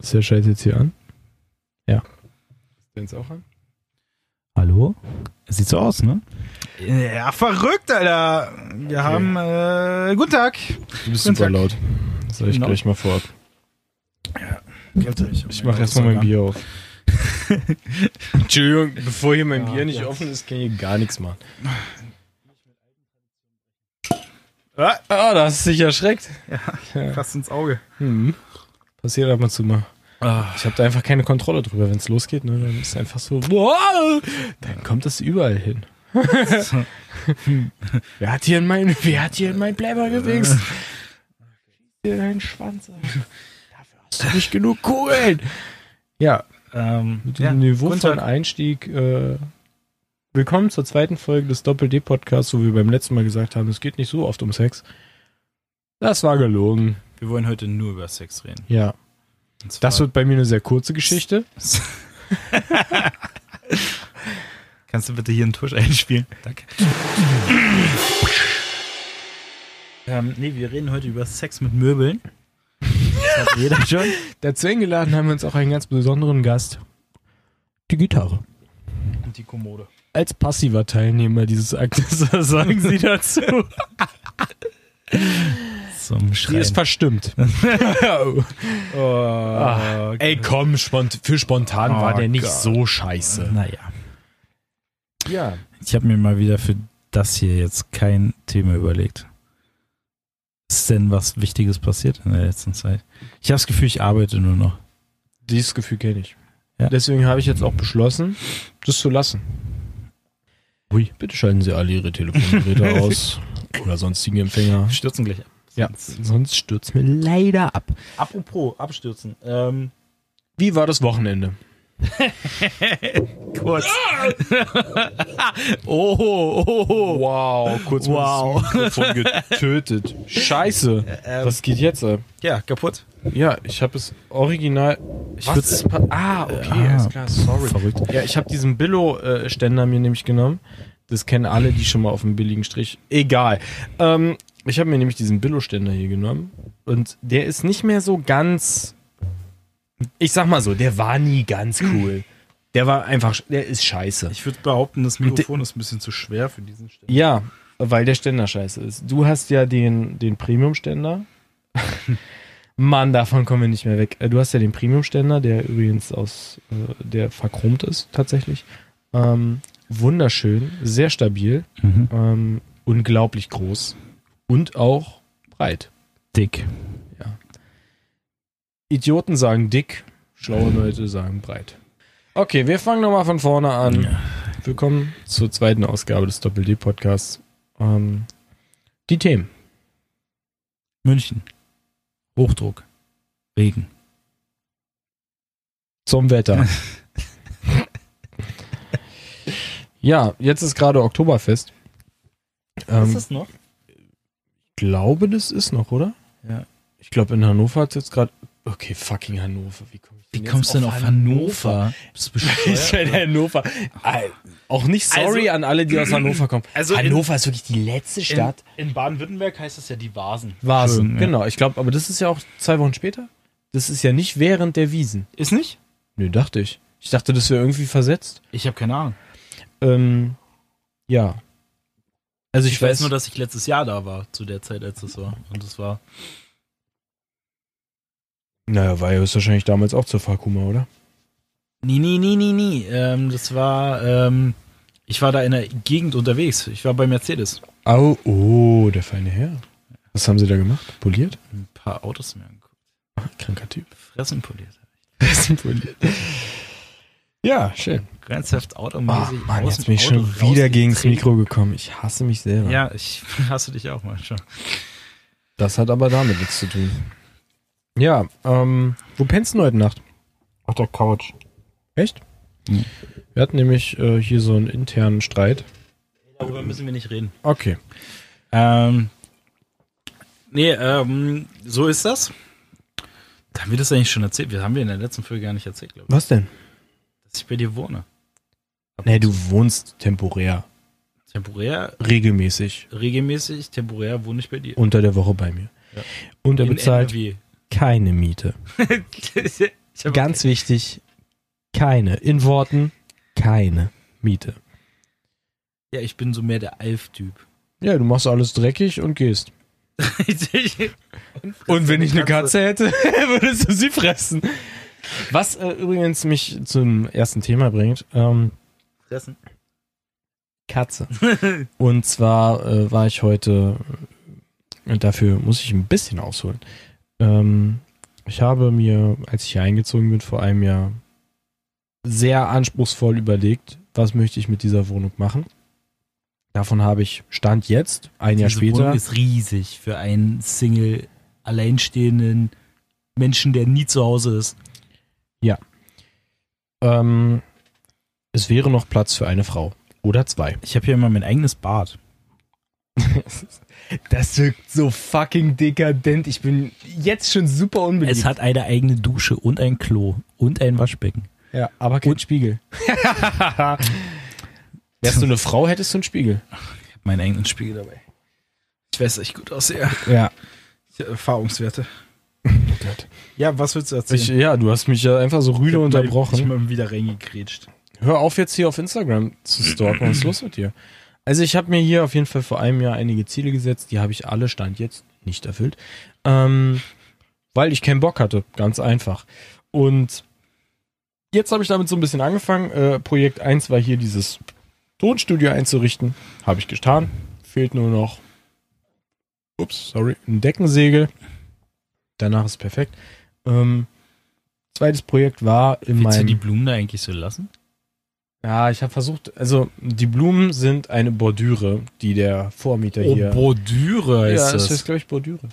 Ist der Scheiß jetzt hier an? Ja. Ist der jetzt auch an? Hallo? Sieht so aus, ne? Ja, verrückt, Alter. Wir haben, äh, guten Tag. Du bist Guten super Tag. laut. Das sag ich Genau. gleich mal vorab. Ich, Ich mache erstmal mein Bier auf. Entschuldigung, bevor hier mein Bier nicht offen ist, kann ich hier gar nichts machen. Ah, ah, da hast du dich erschreckt. Fast ins Auge. Hm. Passiert ab und zu mal. Ah. Ich habe da einfach keine Kontrolle drüber, wenn es losgeht. Ne? Dann ist einfach so, wow, dann kommt das überall hin. wer hat hier in mein, wer hat hier in mein Bläber gewichst? Hier deinen Schwanz. Dafür hast du nicht genug Kugeln. Ja, Ähm, mit ja, diesem niveauvollen guten Tag. Einstieg. Äh, willkommen zur zweiten Folge des Doppel-D-Podcasts, wo wir beim letzten Mal gesagt haben, es geht nicht so oft um Sex. Das war gelogen. Wir wollen heute nur über Sex reden. Ja. Das wird bei mir eine sehr kurze Geschichte. Kannst du bitte hier einen Tusch einspielen? Danke. ähm, nee, wir reden heute über Sex mit Möbeln. Das hat jeder schon. Dazu eingeladen haben wir uns auch einen ganz besonderen Gast. Die Gitarre. Und die Kommode. Als passiver Teilnehmer dieses Aktes, was sagen Sie dazu? Zum Sie ist verstimmt. Oh, Ah, ey, komm, spont für spontan Oh war der nicht Gott. so scheiße. Naja. Ja. Ich habe mir mal wieder für das hier jetzt kein Thema überlegt. Ist denn was Wichtiges passiert in der letzten Zeit? Ich habe das Gefühl, ich arbeite nur noch. Dieses Gefühl kenne ich. Ja. Deswegen habe ich jetzt auch beschlossen, das zu lassen. Ui. Bitte schalten Sie alle Ihre Telefongeräte aus oder sonstigen Empfänger. Stürzen gleich ab. Ja, sonst stürzt mir leider ab. Apropos abstürzen. Ähm, Wie war das Wochenende? kurz. oh, oh, oh. Wow, kurz Wow. Mikrofon getötet. Scheiße. Ähm, Was geht jetzt? ab? Ja, kaputt. Ja, ich habe es original. Ich Was ist ah, okay, Ah, alles klar, sorry. Verrückt. Ja, ich habe diesen Billo-Ständer mir nämlich genommen. Das kennen alle, die schon mal auf dem billigen Strich. Egal. Ähm, ich habe mir nämlich diesen Billo-Ständer hier genommen und der ist nicht mehr so ganz. Ich sag mal so, der war nie ganz cool. Der war einfach, der ist scheiße. Ich würde behaupten, das Mikrofon ist ein bisschen zu schwer für diesen Ständer. Ja, weil der Ständer scheiße ist. Du hast ja den, den Premium-Ständer. Mann, davon kommen wir nicht mehr weg. Äh, Du hast ja den Premium-Ständer, der übrigens aus, äh, der verchromt ist tatsächlich. Ähm, wunderschön, sehr stabil, Mhm. ähm, unglaublich groß und auch breit. Dick. Idioten sagen dick, schlaue Leute sagen breit. Okay, wir fangen nochmal von vorne an. Ja. Willkommen zur zweiten Ausgabe des Doppel-D-Podcasts. Ähm, die Themen. München. Hochdruck. Regen. Zum Wetter. ja, jetzt ist gerade Oktoberfest. Ähm, das noch? Ich glaube, das ist noch, oder? Ja. Ich glaube, in Hannover hat es jetzt gerade. Okay, fucking Hannover. Wie, komm ich Wie kommst du denn auf Hannover? Bist Ich bescheuert? bin Hannover. Auch nicht sorry Also- an alle, die aus Hannover kommen. Also in- Hannover ist wirklich die letzte Stadt. In, in Baden-Württemberg heißt das ja die Vasen. Vasen, Schön, ja. genau. Ich glaube, aber das ist ja auch zwei Wochen später. Das ist ja nicht während der Wiesen. Ist nicht? Nö, dachte ich. Ich dachte, das wäre irgendwie versetzt. Ich habe keine Ahnung. Ähm, ja. Also ich, Ich, weiß weiß nur, dass ich letztes Jahr da war, zu der Zeit, als es war. Und es war. Naja, war ja höchstwahrscheinlich damals auch zur Fakuma, oder? Nie, nie, nie, nie, nie. Ähm, das war. Ähm, ich war da in der Gegend unterwegs. Ich war bei Mercedes. Au, oh, der feine Herr. Was haben sie da gemacht? Poliert? Ein paar Autos mir angeguckt. Kranker Typ. Fressen poliert. poliert. Ja, schön. Grenzheft Oh, automäßig. Mann, aus jetzt bin ich schon Auto wieder gegens rausgetreten. Mikro gekommen. Ich hasse mich selber. Ja, ich hasse dich auch mal schon. Das hat aber damit nichts zu tun. Ja, ähm, wo pennst du heute Nacht? Auf der Couch. Echt? Hm. Wir hatten nämlich äh, hier so einen internen Streit. Darüber müssen wir nicht reden. Okay. Ähm, nee, ähm, so ist das. Da haben wir das eigentlich schon erzählt. Wir haben wir in der letzten Folge gar nicht erzählt, glaube ich. Was denn? Dass ich bei dir wohne. Nee, du wohnst temporär. Temporär, Regelmäßig. regelmäßig, temporär wohne ich bei dir. Unter der Woche bei mir. Ja. Und er In bezahlt NRW. keine Miete. ganz wichtig, keine, in Worten, keine Miete. Ja, ich bin so mehr der Alf-Typ. Ja, du machst alles dreckig und gehst. Und wenn ich eine Katze hätte, würdest du sie fressen. Was äh, übrigens mich zum ersten Thema bringt, ähm, fressen. Katze. Und zwar äh, war ich heute, äh, und dafür muss ich ein bisschen ausholen. Ähm, ich habe mir, als ich hier eingezogen bin vor einem Jahr, sehr anspruchsvoll überlegt, was möchte ich mit dieser Wohnung machen. Davon habe ich Stand jetzt, ein Jahr Diese später. Wohnung ist riesig für einen Single, alleinstehenden Menschen, der nie zu Hause ist. Ähm, es wäre noch Platz für eine Frau. Oder zwei. Ich habe hier immer mein eigenes Bad. Das wirkt so fucking dekadent. Ich bin jetzt schon super unbeliebt. Es hat eine eigene Dusche und ein Klo und ein Waschbecken. ja, aber kein Spiegel. Wärst du eine Frau, hättest du einen Spiegel. Ich habe meinen eigenen Spiegel dabei. Ich weiß, dass ich gut aussehe. Ja. Ich habe Erfahrungswerte. Oh Ja, was willst du erzählen? Ich, ja, du hast mich ja einfach so rüde Ich unterbrochen. mal wieder reingekrätscht. Hör auf jetzt hier auf Instagram zu stalken. Was ist los mit dir? Also ich habe mir hier auf jeden Fall vor einem Jahr einige Ziele gesetzt. Die habe ich alle Stand jetzt nicht erfüllt. Ähm, weil ich keinen Bock hatte. Ganz einfach. Und jetzt habe ich damit so ein bisschen angefangen. Äh, Projekt 1 war hier dieses Tonstudio einzurichten. Habe ich getan. Fehlt nur noch, ups, sorry, ein Deckensegel. Danach ist perfekt. Ähm, zweites Projekt war in Willst du meinem... die Blumen da eigentlich so lassen? Ja, ich habe versucht, also die Blumen sind eine Bordüre, die der Vormieter hier. Bordüre heißt ja, das das. heißt, glaube ich, Bordüre.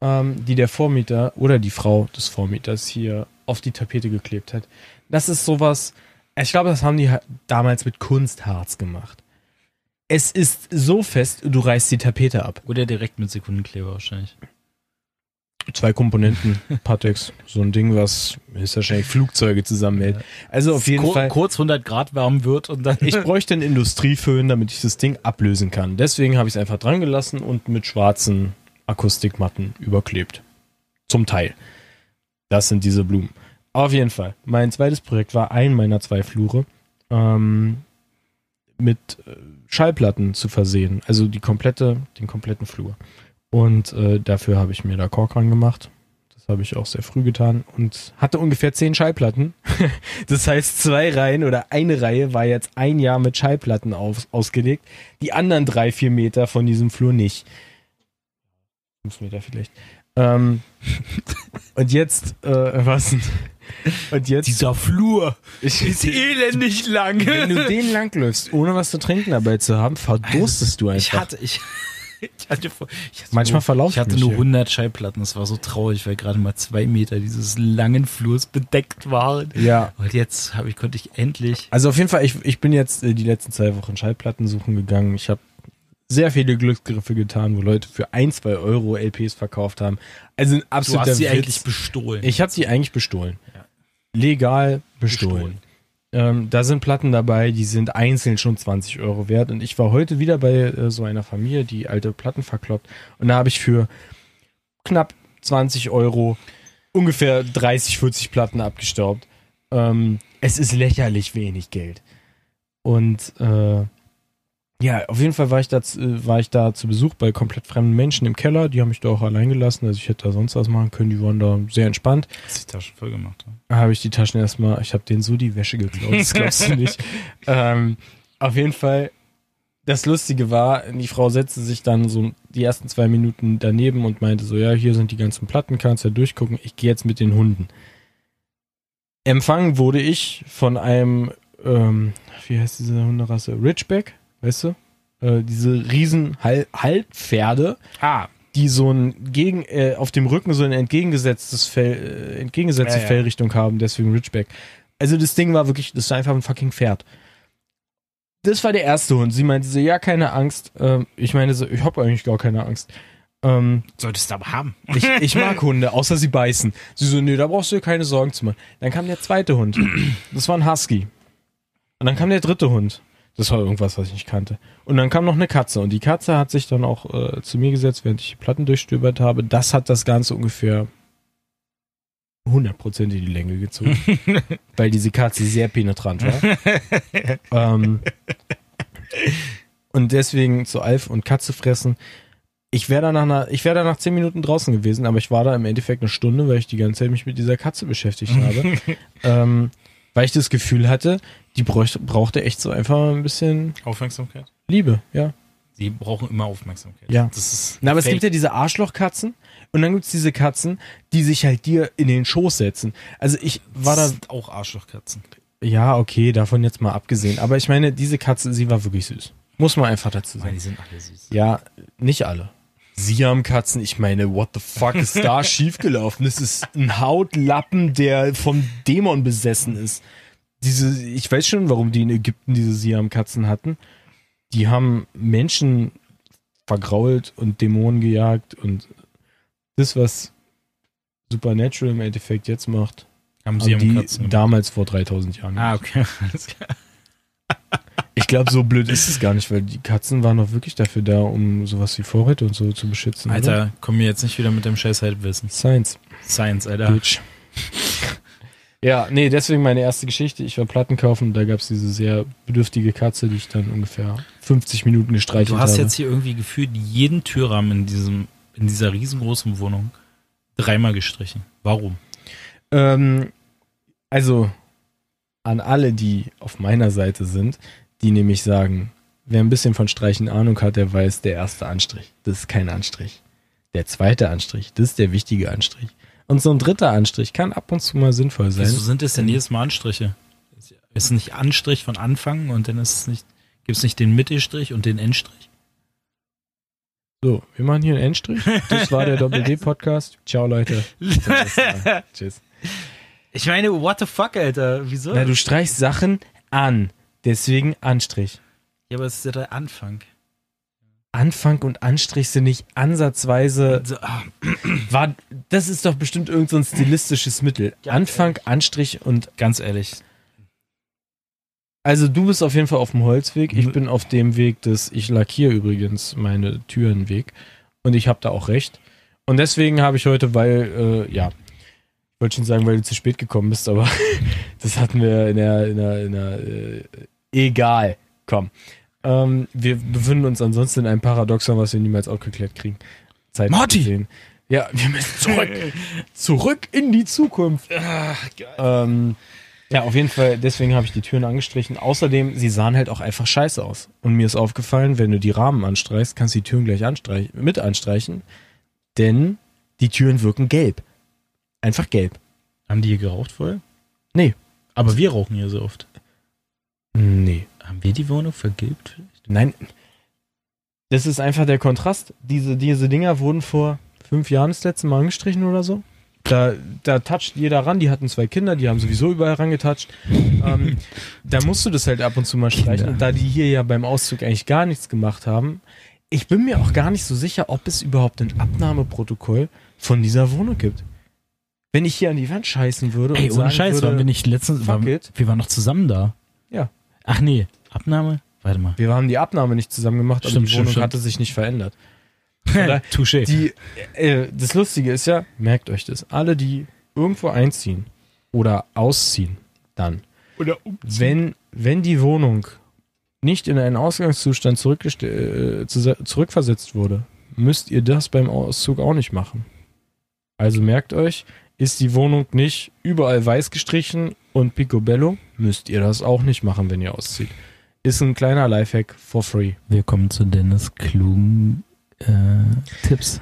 Ähm, die der Vormieter oder die Frau des Vormieters hier auf die Tapete geklebt hat. Das ist sowas, ich glaube, das haben die damals mit Kunstharz gemacht. Es ist so fest, du reißt die Tapete ab. Oder direkt mit Sekundenkleber wahrscheinlich. Zwei Komponenten, Patex, so ein Ding, was ist wahrscheinlich Flugzeuge zusammenhält. Also auf jeden Kur Fall. Kurz 100 Grad warm wird und dann. Ich bräuchte einen Industrieföhn, damit ich das Ding ablösen kann. Deswegen habe ich es einfach dran gelassen und mit schwarzen Akustikmatten überklebt. Zum Teil. Das sind diese Blumen. Auf jeden Fall. Mein zweites Projekt war ein meiner zwei Flure ähm, mit äh, Schallplatten zu versehen. Also die komplette, den kompletten Flur. Und äh, dafür habe ich mir da Kork ran gemacht. Das habe ich auch sehr früh getan und hatte ungefähr zehn Schallplatten. das heißt, zwei Reihen oder eine Reihe war jetzt ein Jahr mit Schallplatten auf, ausgelegt. Die anderen drei, vier Meter von diesem Flur nicht. Fünf Meter vielleicht. Ähm, und jetzt, äh, was? Und jetzt, Dieser Flur ich, ist elendig lang. wenn du den langläufst, ohne was zu trinken dabei zu haben, verdurstest du Ich einfach. hatte, ich, ich hatte, ich hatte Manchmal nur, verlaufe ich hatte nur hier. 100 Schallplatten. Das war so traurig, weil gerade mal zwei Meter dieses langen Flurs bedeckt waren. ja, Und jetzt habe ich, konnte ich endlich. Also auf jeden Fall, ich, ich bin jetzt äh, die letzten zwei Wochen Schallplatten suchen gegangen. Ich habe sehr viele Glücksgriffe getan, wo Leute für ein, zwei Euro LPs verkauft haben. Also ein Du absoluter hast sie Witz. eigentlich bestohlen. Ich habe sie eigentlich bestohlen. Ja. Legal bestohlen. Bestohlen. Ähm, da sind Platten dabei, die sind einzeln schon 20 Euro wert. Und ich war heute wieder bei äh, so einer Familie, die alte Platten verkloppt. Und da habe ich für knapp 20 Euro ungefähr 30, 40 Platten abgestaubt. Ähm, es ist lächerlich wenig Geld. Und äh, ja, auf jeden Fall war ich, da, äh, war ich da zu Besuch bei komplett fremden Menschen im Keller. Die haben mich da auch allein gelassen. Also ich hätte da sonst was machen können. Die waren da sehr entspannt. Hast die Taschen voll gemacht. Da habe ich die Taschen erstmal, ich habe denen so die Wäsche geklaut, das glaubst du nicht. ähm, auf jeden Fall, das Lustige war, die Frau setzte sich dann so die ersten zwei Minuten daneben und meinte so, ja, hier sind die ganzen Platten, kannst ja durchgucken, ich gehe jetzt mit den Hunden. Empfangen wurde ich von einem, ähm, wie heißt diese Hunderasse? Ridgeback, weißt du? Äh, diese riesen Hal Halbpferde, Ah, die so ein gegen äh, auf dem Rücken so ein entgegengesetztes Fell, äh, entgegengesetzte Ja, ja. Fellrichtung haben, deswegen Ridgeback. Also das Ding war wirklich, das war einfach ein fucking Pferd. Das war der erste Hund. Sie meinte so, ja, keine Angst. Ähm, ich meine so, ich habe eigentlich gar keine Angst. Ähm, solltest du aber haben. ich, ich mag Hunde, außer sie beißen. Sie so, nee, da brauchst du dir keine Sorgen zu machen. Dann kam der zweite Hund. Das war ein Husky. Und dann kam der dritte Hund. Das war irgendwas, was ich nicht kannte. Und dann kam noch eine Katze. Und die Katze hat sich dann auch äh, zu mir gesetzt, während ich die Platten durchstöbert habe. Das hat das Ganze ungefähr 100% in die Länge gezogen, weil diese Katze sehr penetrant war. ähm, und deswegen zu Alf und Katze fressen. Ich wäre da nach einer, ich wäre da nach 10 Minuten draußen gewesen, aber ich war da im Endeffekt eine Stunde, weil ich die ganze Zeit mich mit dieser Katze beschäftigt habe. ähm, weil ich das Gefühl hatte, die bräuchte, brauchte echt so einfach ein bisschen Aufmerksamkeit. Liebe, ja. Sie brauchen immer Aufmerksamkeit. Ja. Das ist Na, aber es fake. gibt ja diese Arschlochkatzen und dann gibt's diese Katzen, die sich halt dir in den Schoß setzen. Also ich war da, Das sind auch Arschlochkatzen. ja, okay, davon jetzt mal abgesehen. Aber ich meine, diese Katze, sie war wirklich süß. Muss man einfach dazu sagen. die sind alle süß. Ja, nicht alle. Siamkatzen, ich meine, what the fuck ist da schiefgelaufen? Das ist ein Hautlappen, der vom Dämon besessen ist. Diese, ich weiß schon, warum die in Ägypten diese Siamkatzen hatten. Die haben Menschen vergrault und Dämonen gejagt und das, was Supernatural im Endeffekt jetzt macht, Haben haben sie die haben damals vor 3000 Jahren. ah, gemacht. okay. Ich glaube, so blöd ist es gar nicht, weil die Katzen waren doch wirklich dafür da, um sowas wie Vorräte und so zu beschützen. oder? Alter, komm mir jetzt nicht wieder mit dem scheiß Halbwissen. Science. Science, Alter. Bitch. Ja, nee, deswegen meine erste Geschichte. Ich war Platten kaufen und da gab es diese sehr bedürftige Katze, die ich dann ungefähr 50 Minuten gestreichelt Du hast habe. jetzt hier irgendwie gefühlt jeden Türrahmen in diesem, in dieser riesengroßen Wohnung dreimal gestrichen. Warum? ähm, also an alle, die auf meiner Seite sind, die nämlich sagen, wer ein bisschen von Streichen Ahnung hat, der weiß, der erste Anstrich, das ist kein Anstrich. Der zweite Anstrich, das ist der wichtige Anstrich. Und so ein dritter Anstrich kann ab und zu mal sinnvoll sein. Wieso sind es denn jedes Mal Anstriche? Ist es nicht Anstrich von Anfang und dann ist es nicht, gibt es nicht den Mittelstrich und den Endstrich? So, wir machen hier einen Endstrich. Das war der Doppel-D-Podcast. Ciao, Leute. Tschüss. Ich meine, what the fuck, Alter? Wieso? Na, du streichst Sachen an. Deswegen Anstrich. ja, aber es ist ja der Anfang. Anfang und Anstrich sind nicht ansatzweise. So, ah, War, das ist doch bestimmt irgend so ein stilistisches Mittel. Ganz Anfang, Anstrich und. ganz ehrlich. Also, du bist auf jeden Fall auf dem Holzweg. Ich bin auf dem Weg des. Ich lackiere übrigens meine Türenweg. Und ich habe da auch recht. Und deswegen habe ich heute, weil, äh, ja. Ich wollte schon sagen, weil du zu spät gekommen bist, aber das hatten wir in der. In der, in der äh, egal. Komm. Ähm, wir befinden uns ansonsten in einem Paradoxon, was wir niemals aufgeklärt kriegen. Zeit Marty! Ja, wir müssen zurück. zurück in die Zukunft. Ähm, ja, auf jeden Fall, deswegen habe ich die Türen angestrichen. Außerdem, sie sahen halt auch einfach scheiße aus. Und mir ist aufgefallen, wenn du die Rahmen anstreichst, kannst du die Türen gleich anstreich mit anstreichen. Denn die Türen wirken gelb. Einfach gelb. Haben die hier geraucht vorher? Nee. Aber wir rauchen hier so oft. Nee. Haben wir die Wohnung vergilbt? Nein. Das ist einfach der Kontrast. Diese, diese Dinger wurden vor fünf Jahren das letzte Mal angestrichen oder so. Da, da toucht jeder ran, die hatten zwei Kinder, die haben sowieso überall rangetatscht. ähm, da musst du das halt ab und zu mal streichen. Und da die hier ja beim Auszug eigentlich gar nichts gemacht haben, ich bin mir auch gar nicht so sicher, ob es überhaupt ein Abnahmeprotokoll von dieser Wohnung gibt. Wenn ich hier an die Wand scheißen würde Ey, und ohne sagen Scheiß, würde, waren wir nicht letztens, waren, wir waren noch zusammen da. Ach nee, Abnahme? Warte mal. wir haben die Abnahme nicht zusammen gemacht, aber Stimmt, die stimmt, Wohnung stimmt. hatte sich nicht verändert. Touché. Die, äh, das Lustige ist ja, merkt euch das, alle, die irgendwo einziehen oder ausziehen, dann, Oder wenn, wenn die Wohnung nicht in einen Ausgangszustand äh, zu- zurückversetzt wurde, müsst ihr das beim Auszug auch nicht machen. Also merkt euch, ist die Wohnung nicht überall weiß gestrichen und picobello, müsst ihr das auch nicht machen, wenn ihr auszieht. Ist ein kleiner Lifehack for free. Wir kommen zu Dennis klugen äh, Tipps.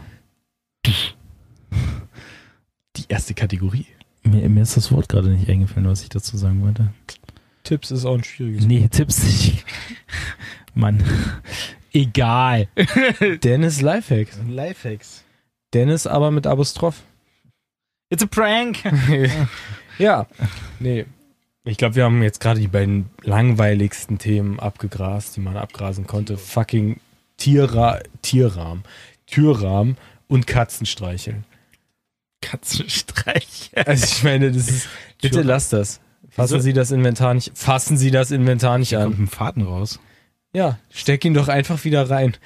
Die erste Kategorie. Mir, mir ist das Wort gerade nicht eingefallen, was ich dazu sagen wollte. Tipps ist auch ein schwieriges Nee, Tipps nicht. Mann. Egal. Dennis Lifehacks. Lifehacks. Dennis aber mit Apostroph. It's a prank. ja, nee. Ich glaube, wir haben jetzt gerade die beiden langweiligsten Themen abgegrast, die man abgrasen konnte. Fucking Tierra Tierrahmen, Türrahmen und Katzenstreicheln. Katzenstreich. Also ich meine, das ist. Bitte lasst das. Fassen Wieso? Sie das Inventar nicht. Fassen Sie das Inventar nicht Kommt an. ein Faden raus. Ja, steck ihn doch einfach wieder rein.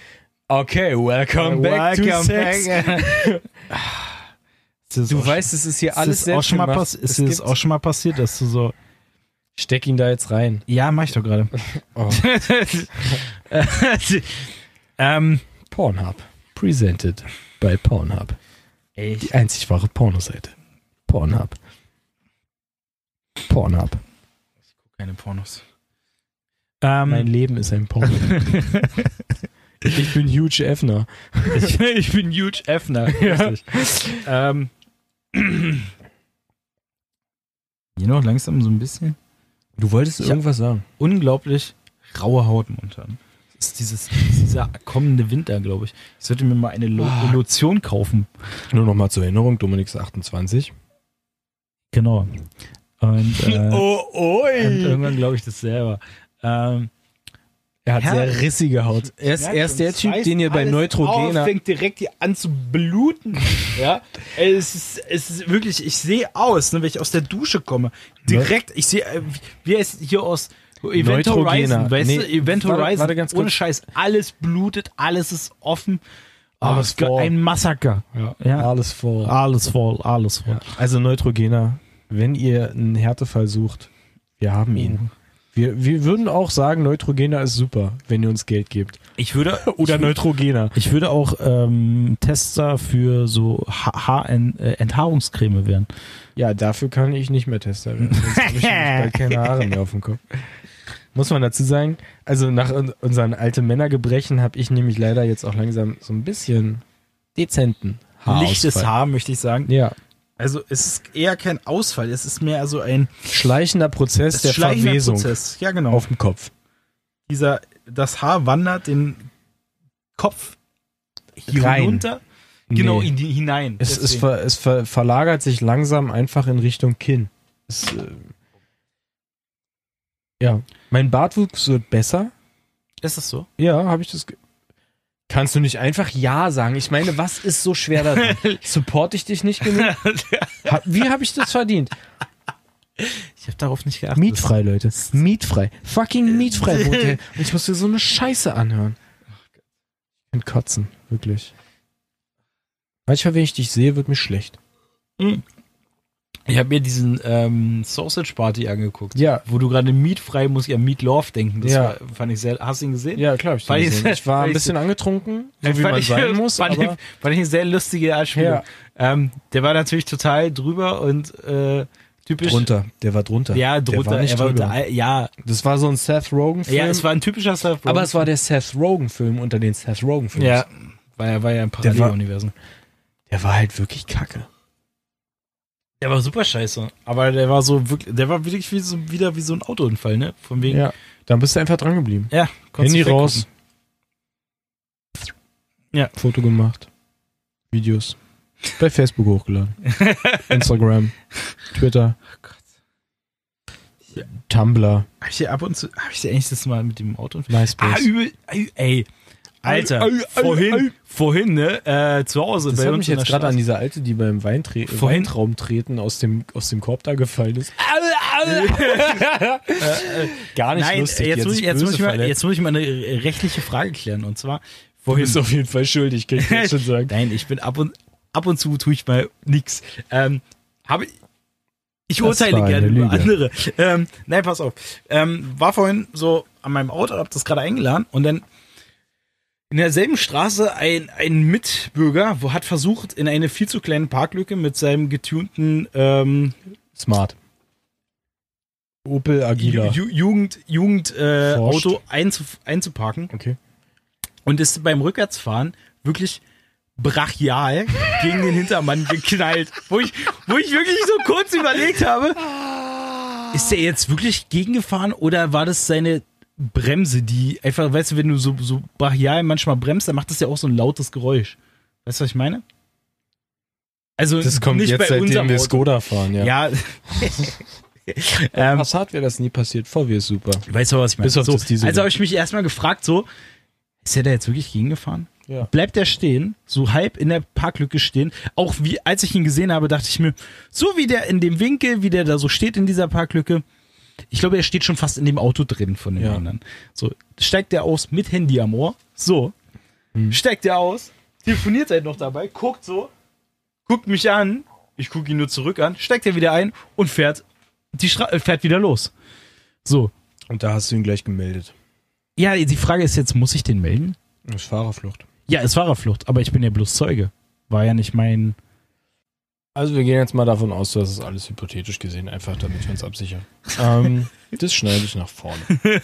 Okay, welcome back to Sex. Du weißt, es ist hier ist alles das auch schon mal pass- Ist Es dir das gibt- auch schon mal passiert, dass du so. Steck ihn da jetzt rein. Ja, mach ich doch gerade. Oh. ähm, Pornhub. Presented by Pornhub. ey, Die einzig wahre Pornoseite. Pornhub. Pornhub. keine Pornos. Ähm, Mein Leben ist ein Porno. ich bin Huge Effner. ich, ich bin huge Effner. Ja. Ähm, hier noch langsam so ein bisschen Du wolltest Ich irgendwas sagen. unglaublich raue Haut momentan. Das ist dieses, dieser kommende Winter, glaube ich. Ich sollte mir mal eine Lo Ah. Lotion kaufen. Nur noch mal zur Erinnerung, Dominik ist 28. Genau. Und, äh, oh, und irgendwann glaube ich das selber. Ähm, Er hat Ja. sehr rissige Haut. Er ist, er ist der Typ, den ihr bei Neutrogena... fängt direkt hier an zu bluten. ja, es ist, es ist wirklich, ich sehe aus, ne, wenn ich aus der Dusche komme. Direkt, ich sehe, äh, wie er ist hier aus Event Neutrogena. Horizon, weißt Nee, du, Event warte- Horizon, warte ganz ohne. Scheiß, alles blutet, alles ist offen. Alles es ist voll. ein Massaker. Ja, Ja. alles voll. Alles voll, alles voll. Also Neutrogena, wenn ihr einen Härtefall sucht, wir haben ihn. Wir, wir würden auch sagen, Neutrogena ist super, wenn ihr uns Geld gebt. Ich würde, Oder ich, Neutrogena. ich würde auch ähm, Tester für so Haarenthaarungscreme werden. Ja, dafür kann ich nicht mehr Tester werden. Sonst habe ich bald keine Haare mehr auf dem Kopf. Muss man dazu sagen, also nach un- unseren alten Männergebrechen habe ich nämlich leider jetzt auch langsam so ein bisschen dezenten Haarausfall. Lichtes Haar, möchte ich sagen. Ja, Also es ist eher kein Ausfall, es ist mehr so ein schleichender Prozess der schleichender Verwesung Prozess. Ja, genau. auf dem Kopf. Dieser, das Haar wandert den Kopf hier Rein. runter, genau Nee. in die hinein. Es, es, Deswegen. ver, es ver, verlagert sich langsam einfach in Richtung Kinn. Es, äh, ja, mein Bartwuchs wird besser. ist das so? Ja, habe ich das. ge- Kannst du nicht einfach Ja sagen? Ich meine, was ist so schwer daran? Support ich dich nicht genug? Ha, wie habe ich das verdient? Ich habe darauf nicht geachtet. Mietfrei, Leute. Mietfrei. Fucking mietfrei ihr. Und ich muss dir so eine Scheiße anhören. Ich bin kotzen, wirklich. Manchmal, wenn ich dich sehe, wird mir schlecht. Ich habe mir diesen ähm, Sausage Party angeguckt. Ja, Wo du gerade mietfrei, muss ich an Meat Love denken. Das Ja. war, fand ich sehr. Hast du ihn gesehen? ja, klar. Ich, ich- gesehen. ich war ein bisschen angetrunken, so wie man ich- sein muss. Fand, aber ich, fand ich eine sehr lustige Anspielung. Ja. Ähm, der war natürlich total drüber und äh, typisch. drunter. Der war drunter. Ja, Der drunter. war nicht er war unter, ja, Das war so ein Seth Rogen-Film. ja, es war ein typischer Seth Rogen. aber es war der Seth Rogen-Film unter den Seth Rogen-Filmen. Ja, weil er war ja im Der war- Paralleluniversum. Der war halt wirklich kacke. Der war super scheiße. Aber der war so wirklich, der war wirklich wie so, wieder wie so ein Autounfall, ne? Von wegen. Ja. Dann bist du einfach dran geblieben. Ja, Handy raus. Ja. Foto gemacht. Videos. Bei Facebook hochgeladen. Instagram. Twitter. Tumblr. Hab ich dir ab und zu, hab ich dir eigentlich das mal mit dem Auto? Ah, MySpace. übel, ey. Alter, Ei, ei, ei, vorhin, vorhin, ne, äh, zu Hause das bei uns mich in jetzt gerade an diese alte, die beim Weintre Vorhin- Weintraum treten aus dem, aus dem Korb da gefallen ist. Gar nicht Nein, lustig. jetzt, muss ich, jetzt, muss ich mal, jetzt muss ich mal eine rechtliche Frage klären. Und zwar, Du vorhin, bist auf jeden Fall schuldig, kann ich jetzt schon sagen. Nein, ich bin ab und ab und zu tue ich mal nix. Ähm, habe ich Das urteile gerne eine über Lüge. andere. Ähm, nein, pass auf. Ähm, war vorhin so an meinem Auto, hab das gerade eingeladen und dann in derselben Straße ein, ein Mitbürger, wo hat versucht, in eine viel zu kleine Parklücke mit seinem getunten ähm, Smart. Opel Agila. Ju Ju Jugend, Jugend äh. Auto einzu einzuparken Okay. und ist beim Rückwärtsfahren wirklich brachial gegen den Hintermann geknallt. Wo ich, wo ich wirklich so kurz überlegt habe, ist der jetzt wirklich gegengefahren oder war das seine Bremse, die einfach, weißt du, wenn du so, so brachial manchmal bremst, dann macht das ja auch so ein lautes Geräusch. Weißt du, was ich meine? Also Das kommt nicht jetzt, bei seitdem wir. Skoda fahren, ja. Ja. Ähm, Passat wäre das nie passiert. VW ist super. Weißt du, was ich meine? Bis auf so, also habe ich mich erstmal gefragt, so, ist der da jetzt wirklich gegengefahren? Ja. Bleibt der stehen, so halb in der Parklücke stehen? Auch wie, als ich ihn gesehen habe, dachte ich mir, so wie der in dem Winkel, wie der da so steht in dieser Parklücke, ich glaube, er steht schon fast in dem Auto drin von den Ja. anderen. So, steigt der aus mit Handy am Ohr, so, Hm. steigt der aus, telefoniert halt noch dabei, guckt so, guckt mich an, Ich gucke ihn nur zurück an, steigt er wieder ein und fährt, die Stra äh, fährt wieder los. So. Und da hast du ihn gleich gemeldet. Ja, die Frage ist jetzt, muss ich den melden? Das ist Fahrerflucht. Ja, es war Flucht, aber ich bin ja bloß Zeuge. War ja nicht mein. Also wir gehen jetzt mal davon aus, dass es alles hypothetisch gesehen, einfach damit wir uns absichern. ähm, das schneide ich nach vorne.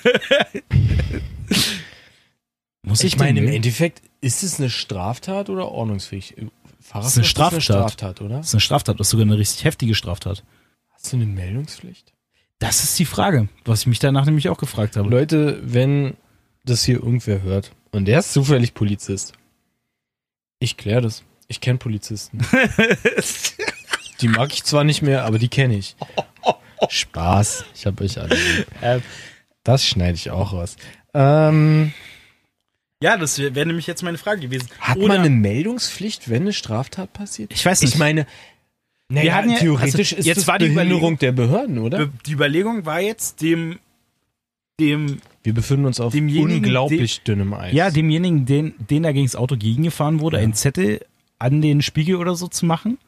Muss Ich den meine, im? Endeffekt, ist es eine Straftat oder ordnungsfähig? Fahrerflucht Das ist eine Straftat. Straftat, oder? Das ist eine Straftat, das ist sogar eine richtig heftige Straftat. Hast du eine Meldungspflicht? Das ist die Frage, was ich mich danach nämlich auch gefragt habe. Leute, wenn das hier irgendwer hört und der ist zufällig Polizist, ich kläre das. Ich kenne Polizisten. die mag ich zwar nicht mehr, aber die kenne ich. Spaß. Ich habe euch alle. lieb. Ähm, Das schneide ich auch raus. Ähm, ja, das wäre nämlich jetzt meine Frage gewesen. hat Oder- man eine Meldungspflicht, wenn eine Straftat passiert? Ich weiß nicht. Ich meine, naja, hatten ja- theoretisch also, ist jetzt das war die Behinderung der Behörden, oder? Be- die Überlegung war jetzt dem, dem, Wir befinden uns auf unglaublich dünnem Eis. ja, demjenigen, den, den da gegen das Auto gegengefahren wurde, Ja. einen Zettel an den Spiegel oder so zu machen.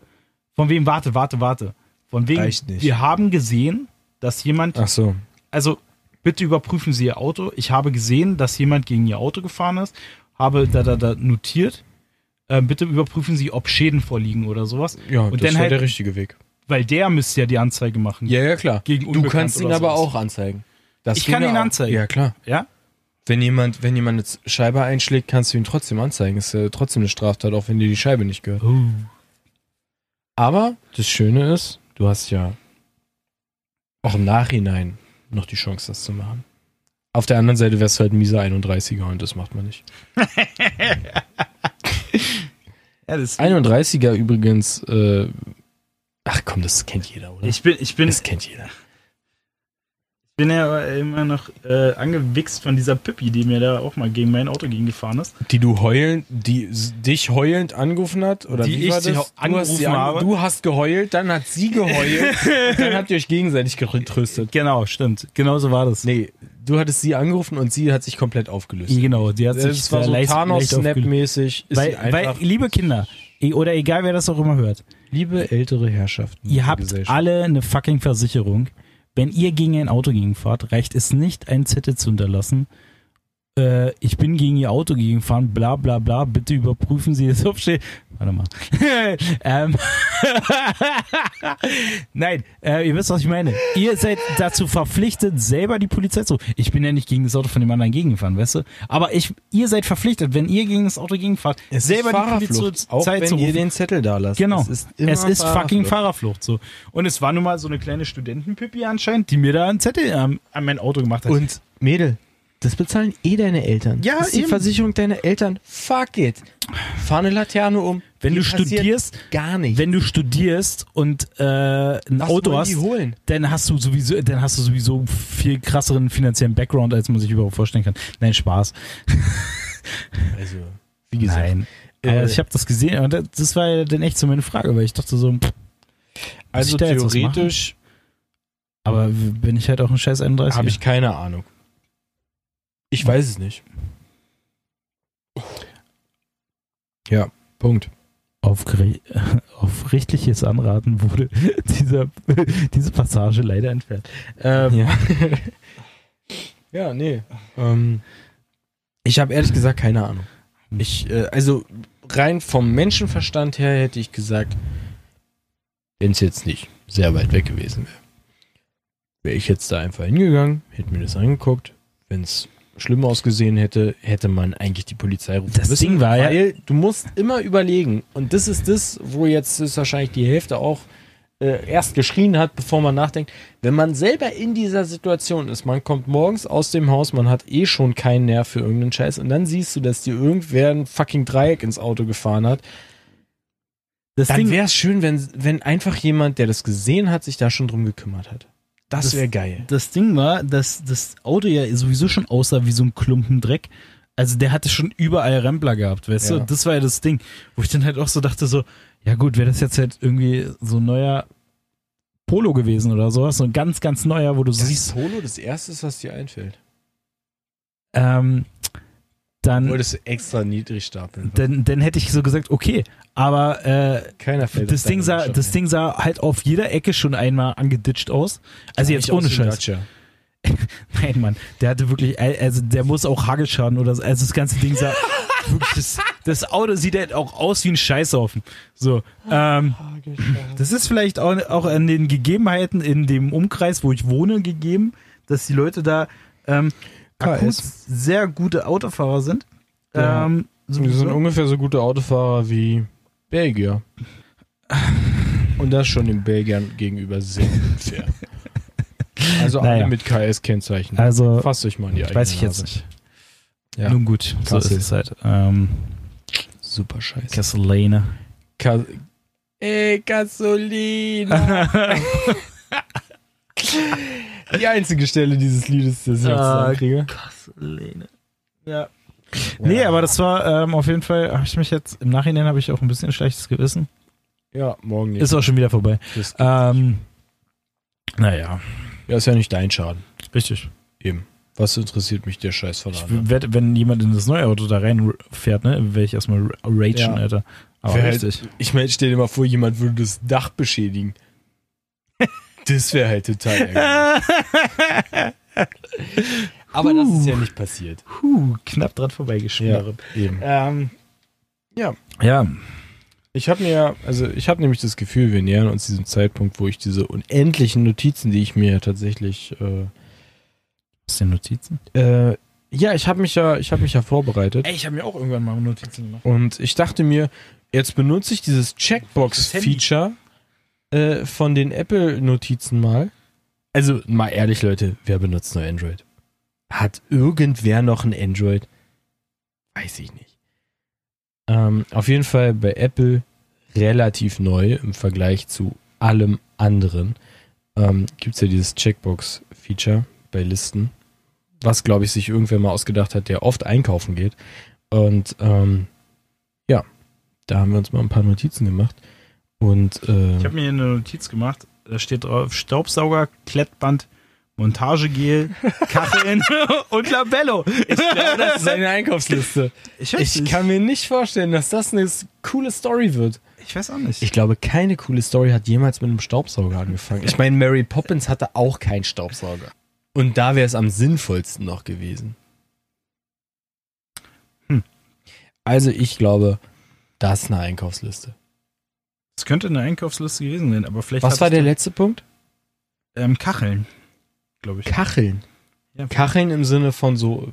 Von wem, warte, warte, warte. Von wegen, Reicht nicht. wir haben gesehen, dass jemand, Ach so. also bitte überprüfen Sie Ihr Auto. Ich habe gesehen, dass jemand gegen Ihr Auto gefahren ist, habe da, da, da notiert. Ähm, bitte überprüfen Sie, ob Schäden vorliegen oder sowas. Ja, Und das dann wäre halt- der richtige Weg. Weil der müsste ja die Anzeige machen. Ja, ja, klar. Gegen du kannst ihn aber sowas. auch anzeigen. Das Ich kann ihn auch. anzeigen. Ja, klar. Ja? Wenn jemand, wenn jemand eine Scheibe einschlägt, kannst du ihn trotzdem anzeigen. Ist ja trotzdem eine Straftat, auch wenn dir die Scheibe nicht gehört. Oh. Aber das Schöne ist, du hast ja auch im Nachhinein noch die Chance, das zu machen. Auf der anderen Seite wärst du halt ein mieser 31er und das macht man nicht. Ja, das 31er übrigens, äh, ach komm, das kennt jeder, oder? ich bin, ich bin, das kennt jeder. Bin ja aber immer noch äh, angewichst von dieser Pippi, die mir da auch mal gegen mein Auto gegen gefahren ist. Die du heulend, die dich heulend angerufen hat? Oder Die wie ich war sie das? auch Du hast, sie angerufen habe. du hast geheult, dann hat sie geheult, und dann habt ihr euch gegenseitig getröstet. Genau, stimmt. Genau so war das. Nee, du hattest sie angerufen und sie hat sich komplett aufgelöst. Genau, die hat sich Das war so leicht- leicht aufgelöst. Thanos-Snap-mäßig. sie Weil, weil, liebe Kinder, eh, oder egal wer das auch immer hört, liebe ältere Herrschaften. ihr habt alle eine fucking Versicherung. Wenn ihr gegen ein Auto gegenfahrt, reicht es nicht, einen Zettel zu hinterlassen. Äh, ich bin gegen ihr Auto gegengefahren, bla bla bla, bitte überprüfen Sie das Aufstehen. Warte mal. ähm. Nein, äh, ihr wisst, was ich meine. Ihr seid dazu verpflichtet, selber die Polizei zu. Ich bin ja nicht gegen das Auto von dem anderen gegengefahren, weißt du? Aber ich, ihr seid verpflichtet, wenn ihr gegen das Auto gegenfahrt, Es selber die Fahrerflucht, Polizei auch Zeit wenn zu ihr rufen. den Zettel da lasst. Genau. Es ist, es ist fucking Fahrerflucht. Fahrerflucht so. Und es war nun mal so eine kleine Studentenpipi anscheinend, die mir da einen Zettel ähm, an mein Auto gemacht hat. Und Mädel, das bezahlen eh deine Eltern. Ja, das ist die eben. Versicherung deiner Eltern. Fuck it. Fahr eine Laterne um. wenn Dir du studierst, gar nicht. wenn du studierst und äh, ein Was Auto hast, die holen? dann hast du sowieso, dann hast du sowieso viel krasseren finanziellen Background, als man sich überhaupt vorstellen kann. Nein, Spaß. Also, wie gesagt. Nein. Aber Äh, ich habe das gesehen und das- war ja dann echt so meine Frage, weil ich dachte so, pff, Also theoretisch aber bin ich halt auch ein scheiß 31. habe ich keine Ahnung. Ich weiß es nicht. Ja, Punkt. auf, auf richtliches Anraten wurde dieser, diese Passage leider entfernt. Ähm, Ja. ja, nee. Ähm, ich habe ehrlich gesagt keine Ahnung. Ich, äh, also rein vom Menschenverstand her hätte ich gesagt, wenn es jetzt nicht sehr weit weg gewesen wäre, wäre ich jetzt da einfach hingegangen, hätte mir das angeguckt. Wenn es schlimm ausgesehen hätte, hätte man eigentlich die Polizei rufen Das müssen. Ding war ja- weil du musst immer überlegen und das ist das, wo jetzt ist wahrscheinlich die Hälfte auch äh, erst geschrien hat, bevor man nachdenkt. Wenn man selber in dieser Situation ist, man kommt morgens aus dem Haus, man hat eh schon keinen Nerv für irgendeinen Scheiß und dann siehst du, dass dir irgendwer ein fucking Dreieck ins Auto gefahren hat, das dann wäre es schön, wenn, wenn einfach jemand, der das gesehen hat, sich da schon drum gekümmert hat. Das, wäre geil. das Ding war, dass das Auto ja sowieso schon aussah wie so ein Klumpen Dreck. Also der hatte schon überall Rempler gehabt, weißt Ja. du? Das war ja das Ding, wo ich dann halt auch so dachte so, ja gut, wäre das jetzt halt irgendwie so ein neuer Polo gewesen oder sowas, so ein ganz, ganz neuer, wo du Das siehst, Polo das erste, was dir einfällt. ähm, dann, Wolltest du extra niedrig stapeln. dann, dann hätte ich so gesagt, okay, aber äh, Keiner fällt das Ding sah, das. Ding sah halt auf jeder Ecke schon einmal angeditscht aus. Also jetzt Nicht ohne Scheiß. Dacia. Nein, Mann, der hatte wirklich, also der muss auch Hagelschaden oder so. Also das ganze Ding sah wirklich, das, das Auto sieht halt auch aus wie ein Scheißhaufen. So, ähm, das ist vielleicht auch, auch an den Gegebenheiten in dem Umkreis, wo ich wohne, gegeben, dass die Leute da ähm, akut KS. sehr gute Autofahrer sind. Ja. Ähm, Die sind ungefähr so gute Autofahrer wie Belgier. Und das schon den Belgiern gegenüber sehr unfair. Also alle Naja. mit KS-Kennzeichen. Also, Fasst euch mal in die eigene weiß ich jetzt Nase. nicht. Ja. Nun gut, so ist es halt. Ähm, Super scheiße. Castellane. Ka Ey, Gasolina. die einzige Stelle dieses Liedes, das ich noch Ah, zusammenkriege. Castellane. Ja. Nee, aber das war ähm, auf jeden Fall, habe ich mich jetzt, im Nachhinein habe ich auch ein bisschen ein schlechtes Gewissen. Ja, morgen nicht. Ist auch schon wieder vorbei. Ähm, naja, ja, ist ja nicht dein Schaden. richtig. Eben. Was interessiert mich der Scheiß von anderen? werde, wenn jemand in das neue Auto da reinfährt, ne, werde ich erstmal ragen, Ja. Alter. Aber richtig. Halt, ich meine, stell dir mal vor, jemand würde das Dach beschädigen. Das wäre halt total ärgerlich. Aber das ist ja nicht passiert. Puh, knapp dran vorbeigeschmiert. eben. Ähm, Ja. ja. Ich habe mir, also ich habe nämlich das Gefühl, wir nähern uns diesem Zeitpunkt, wo ich diese unendlichen Notizen, die ich mir tatsächlich, äh, Bisschen Notizen? äh, ja, ich habe mich ja, ich habe mich ja vorbereitet Ey, ich habe mir auch irgendwann mal Notizen gemacht. und ich dachte mir, jetzt benutze ich dieses Checkbox-Feature äh, von den Apple-Notizen mal. Also mal ehrlich, Leute, wer benutzt nur Android? Hat irgendwer noch ein Android? Weiß ich nicht. Ähm, auf jeden Fall bei Apple relativ neu im Vergleich zu allem anderen. Ähm, Gibt es ja dieses Checkbox-Feature bei Listen, was, glaube ich, sich irgendwer mal ausgedacht hat, der oft einkaufen geht. Und ähm, ja, da haben wir uns mal ein paar Notizen gemacht. Und äh, Ich habe mir eine Notiz gemacht. Da steht drauf Staubsauger, Klettband, Montagegel, Kacheln und Labello. ich glaube, das ist eine Einkaufsliste. Ich Ich kann mir nicht vorstellen, dass das eine coole Story wird. ich weiß auch nicht. Ich glaube, keine coole Story hat jemals mit einem Staubsauger angefangen. Ich meine, Mary Poppins hatte auch keinen Staubsauger. Und da wäre es am sinnvollsten noch gewesen. Hm. Also ich glaube, das ist eine Einkaufsliste. Es könnte eine Einkaufsliste gewesen sein, aber vielleicht Was war der letzte Punkt? ähm, Kacheln, glaube ich. Kacheln. Ja. Kacheln im Sinne von so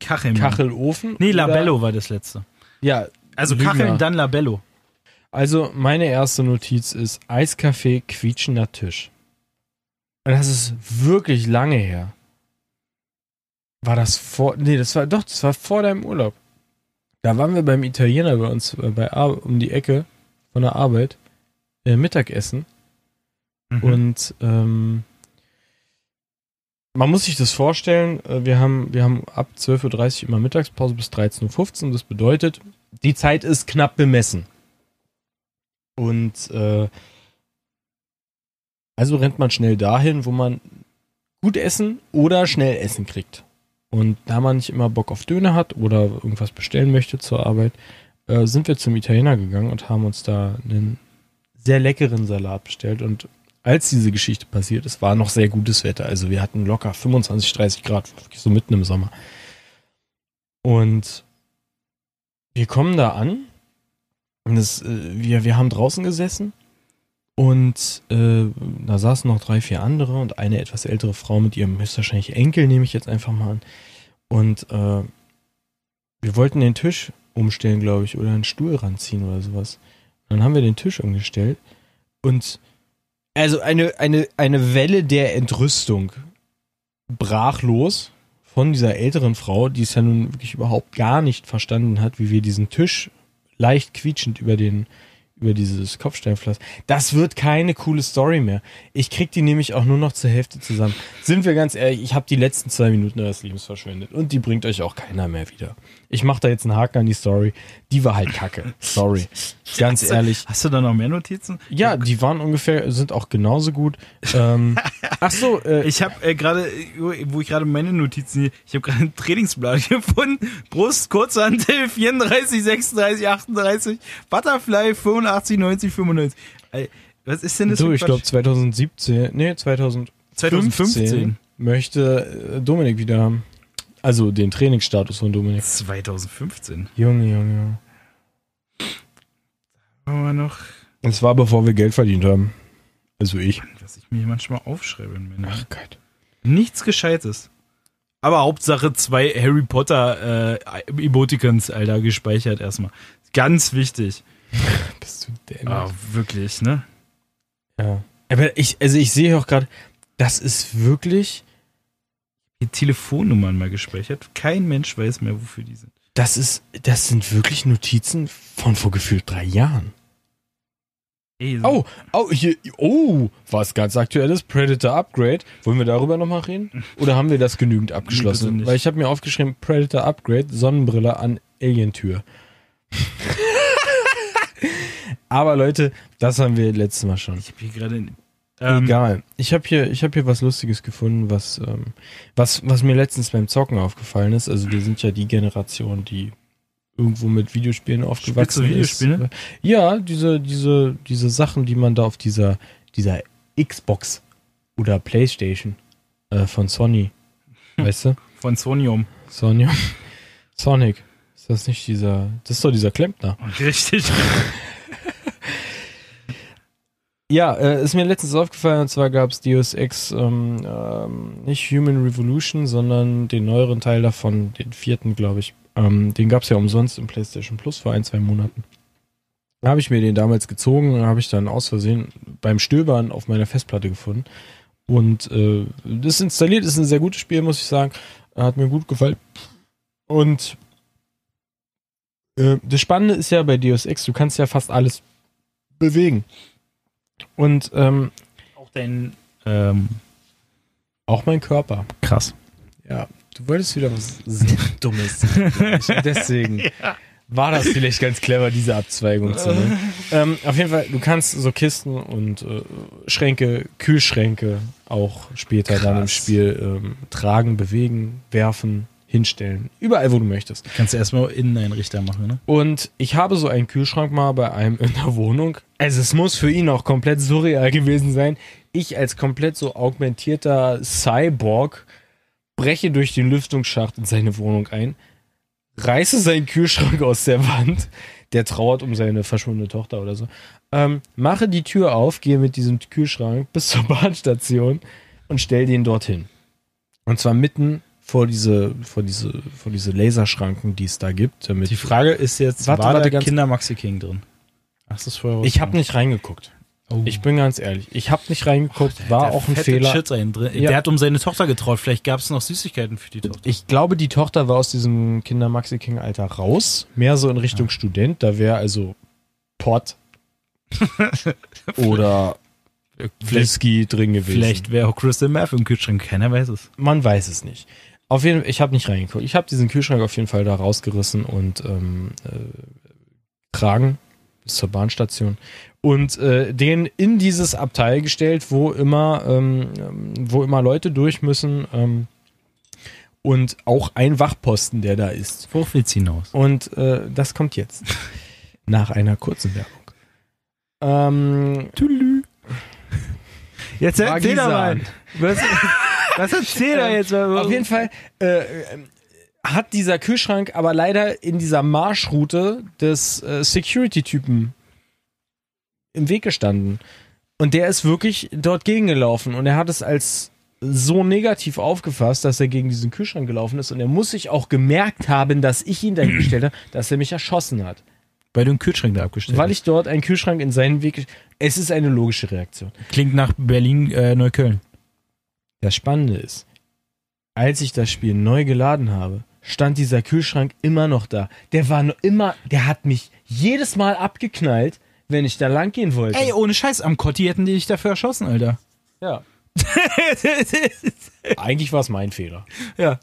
Kacheln. Kachelofen? Nee, oder- Labello war das letzte. Ja, Also Lügner. Kacheln, dann Labello. Also, meine erste Notiz ist Eiskaffee, quietschender Tisch. Und das ist wirklich lange her. War das vor. Nee, das war doch, das war vor deinem Urlaub. Da waren wir beim Italiener bei uns äh, bei Ar um die Ecke von der Arbeit äh, Mittagessen. Mhm. Und ähm, man muss sich das vorstellen, äh, wir haben, wir haben ab 12.30 Uhr immer Mittagspause bis 13.15 Uhr. Das bedeutet, die Zeit ist knapp bemessen. Und äh, also rennt man schnell dahin, wo man gut essen oder schnell Essen kriegt. Und da man nicht immer Bock auf Döner hat oder irgendwas bestellen möchte zur Arbeit, äh, sind wir zum Italiener gegangen und haben uns da einen sehr leckeren Salat bestellt. Und als diese Geschichte passiert ist, war noch sehr gutes Wetter. Also wir hatten locker 25, 30 Grad, wirklich so mitten im Sommer. Und wir kommen da an. Und das, äh, wir, wir haben draußen gesessen. Und äh, da saßen noch drei, vier andere und eine etwas ältere Frau mit ihrem höchstwahrscheinlich Enkel, nehme ich jetzt einfach mal an. Und äh, wir wollten den Tisch umstellen, glaube ich, oder einen Stuhl ranziehen oder sowas. Dann haben wir den Tisch umgestellt und also eine, eine, eine Welle der Entrüstung brach los von dieser älteren Frau, die es ja nun wirklich überhaupt gar nicht verstanden hat, wie wir diesen Tisch leicht quietschend über den über dieses Kopfsteinpflaster. Das wird keine coole Story mehr. Ich krieg die nämlich auch nur noch zur Hälfte zusammen. Sind wir ganz ehrlich, ich habe die letzten zwei Minuten eures Lebens verschwendet und die bringt euch auch keiner mehr wieder. Ich mache da jetzt einen Haken an die Story. die war halt kacke. Sorry. Ganz ehrlich. Hast du da noch mehr Notizen? Ja, die waren ungefähr, sind auch genauso gut. Ähm, ach so, äh, Ich habe äh, gerade, wo ich gerade meine Notizen hier, ich habe gerade einen Trainingsplan gefunden. Brust, Kurzhantel 34, 36, 38, Butterfly 85, 90, 95. Ey, was ist denn das du, für ich glaube 2017, nee, 2015, 2015. möchte äh, Dominik wieder haben. Also den Trainingsstatus von Dominik. 2015. Junge, Junge, Junge. Haben wir noch, Es war bevor wir Geld verdient haben. Also ich. was ich mir manchmal aufschreibe. in meine- Ach Gott. Nichts Gescheites. Aber Hauptsache zwei Harry Potter äh, Emoticons, Alter, gespeichert erstmal. Ganz wichtig. Bist du dämlich. Ah, wirklich, ne? Ja. Aber ich, also ich sehe auch gerade, das ist wirklich, Die Telefonnummern mal gespeichert. Kein Mensch weiß mehr, wofür die sind. das ist, das sind wirklich Notizen von vor gefühlt drei Jahren. Ey, Oh, oh, hier, oh, was ganz aktuelles, Predator Upgrade. Wollen wir darüber nochmal reden? Oder haben wir das genügend abgeschlossen? nicht. Weil ich habe mir aufgeschrieben, Predator Upgrade, Sonnenbrille an Alientür. Aber Leute, das haben wir letztes Mal schon. ich habe hier gerade. Ähm, Egal. Ich habe hier, ich habe hier was Lustiges gefunden, was, ähm, was, was mir letztens beim Zocken aufgefallen ist. Also wir sind ja die Generation, die irgendwo mit Videospielen aufgewachsen Videospiele? ist. Ja, diese, diese, diese Sachen, die man da auf dieser, dieser Xbox oder Playstation äh, von Sony, weißt du? Von Sonium. Sony, Sonic. Ist das nicht dieser? Das ist doch dieser Klempner. Richtig. Ja, äh, ist mir letztens aufgefallen, und zwar gab es Deus Ex, ähm, ähm, nicht Human Revolution, sondern den neueren Teil davon, den vierten, glaube ich. Ähm, den gab es ja umsonst im PlayStation Plus vor ein, zwei Monaten. Da habe ich mir den damals gezogen, habe ich dann aus Versehen beim Stöbern auf meiner Festplatte gefunden. Und äh, das installiert ist ein sehr gutes Spiel, muss ich sagen. Hat mir gut gefallen. Und äh, das Spannende ist ja bei Deus Ex, du kannst ja fast alles bewegen. Und ähm, Auch dein. Ähm, auch mein Körper. krass. Ja, du wolltest wieder was sehr Dummes. sagen. Deswegen war das vielleicht ganz clever, diese Abzweigung zu nehmen. ähm, auf jeden Fall, du kannst so Kisten und äh, Schränke, Kühlschränke auch später dann im Krass. Spiel ähm, tragen, bewegen, werfen, hinstellen. Überall, wo du möchtest. Kannst du erstmal Inneneinrichter machen, ne? Und ich habe so einen Kühlschrank mal bei einem in der Wohnung. Also es muss für ihn auch komplett surreal gewesen sein. Ich als komplett so augmentierter Cyborg breche durch den Lüftungsschacht in seine Wohnung ein, reiße seinen Kühlschrank aus der Wand, der trauert um seine verschwundene Tochter oder so, ähm, mache die Tür auf, gehe mit diesem Kühlschrank bis zur Bahnstation und stell den dorthin. Und zwar mitten vor diese, vor diese, vor diese Laserschranken, die es da gibt. Damit Die Frage ist jetzt, Warte, war warte, da ganz- Kinder Maxi King drin? Du es vorher Ich habe nicht reingeguckt. Oh. Ich bin ganz ehrlich. Ich habe nicht reingeguckt, war auch ein Fehler. Ja. Der hat um seine Tochter getraut. Vielleicht gab es noch Süßigkeiten für die Tochter. Ich glaube, die Tochter war aus diesem Kinder-Maxi-King-Alter raus. Mehr so in Richtung Student. Da wäre also Pott oder Whisky drin gewesen. Vielleicht wäre auch Crystal Meth im Kühlschrank. Keiner weiß es. Man weiß es nicht. Auf jeden Fall, ich habe nicht reingeguckt. Ich habe diesen Kühlschrank auf jeden Fall da rausgerissen und ähm, äh, tragen bis zur Bahnstation und äh, den in dieses Abteil gestellt, wo immer, ähm, wo immer Leute durch müssen ähm, und auch ein Wachposten, der da ist. Worauf willst du hinaus? Und äh, das kommt jetzt nach einer kurzen Werbung. Ähm, Jetzt erzähl mal. Was, erzähl da jetzt mal? Auf jeden Fall äh, ähm, hat dieser Kühlschrank aber leider in dieser Marschroute des äh, Security-Typen im Weg gestanden. Und der ist wirklich dort gegengelaufen und er hat es als so negativ aufgefasst, dass er gegen diesen Kühlschrank gelaufen ist und er muss sich auch gemerkt haben, dass ich ihn dahin gestellt habe, dass er mich erschossen hat. Weil du einen Kühlschrank da abgestellt Weil ich dort einen Kühlschrank in seinen Weg. Es ist eine logische Reaktion. Klingt nach Berlin, äh, Neukölln. Das Spannende ist, als ich das Spiel neu geladen habe, stand dieser Kühlschrank immer noch da. Der war noch immer, der hat mich jedes Mal abgeknallt, wenn ich da lang gehen wollte. Ey, ohne Scheiß, am Kotti hätten die dich dafür erschossen, Alter. ja. Eigentlich war es mein Fehler. ja.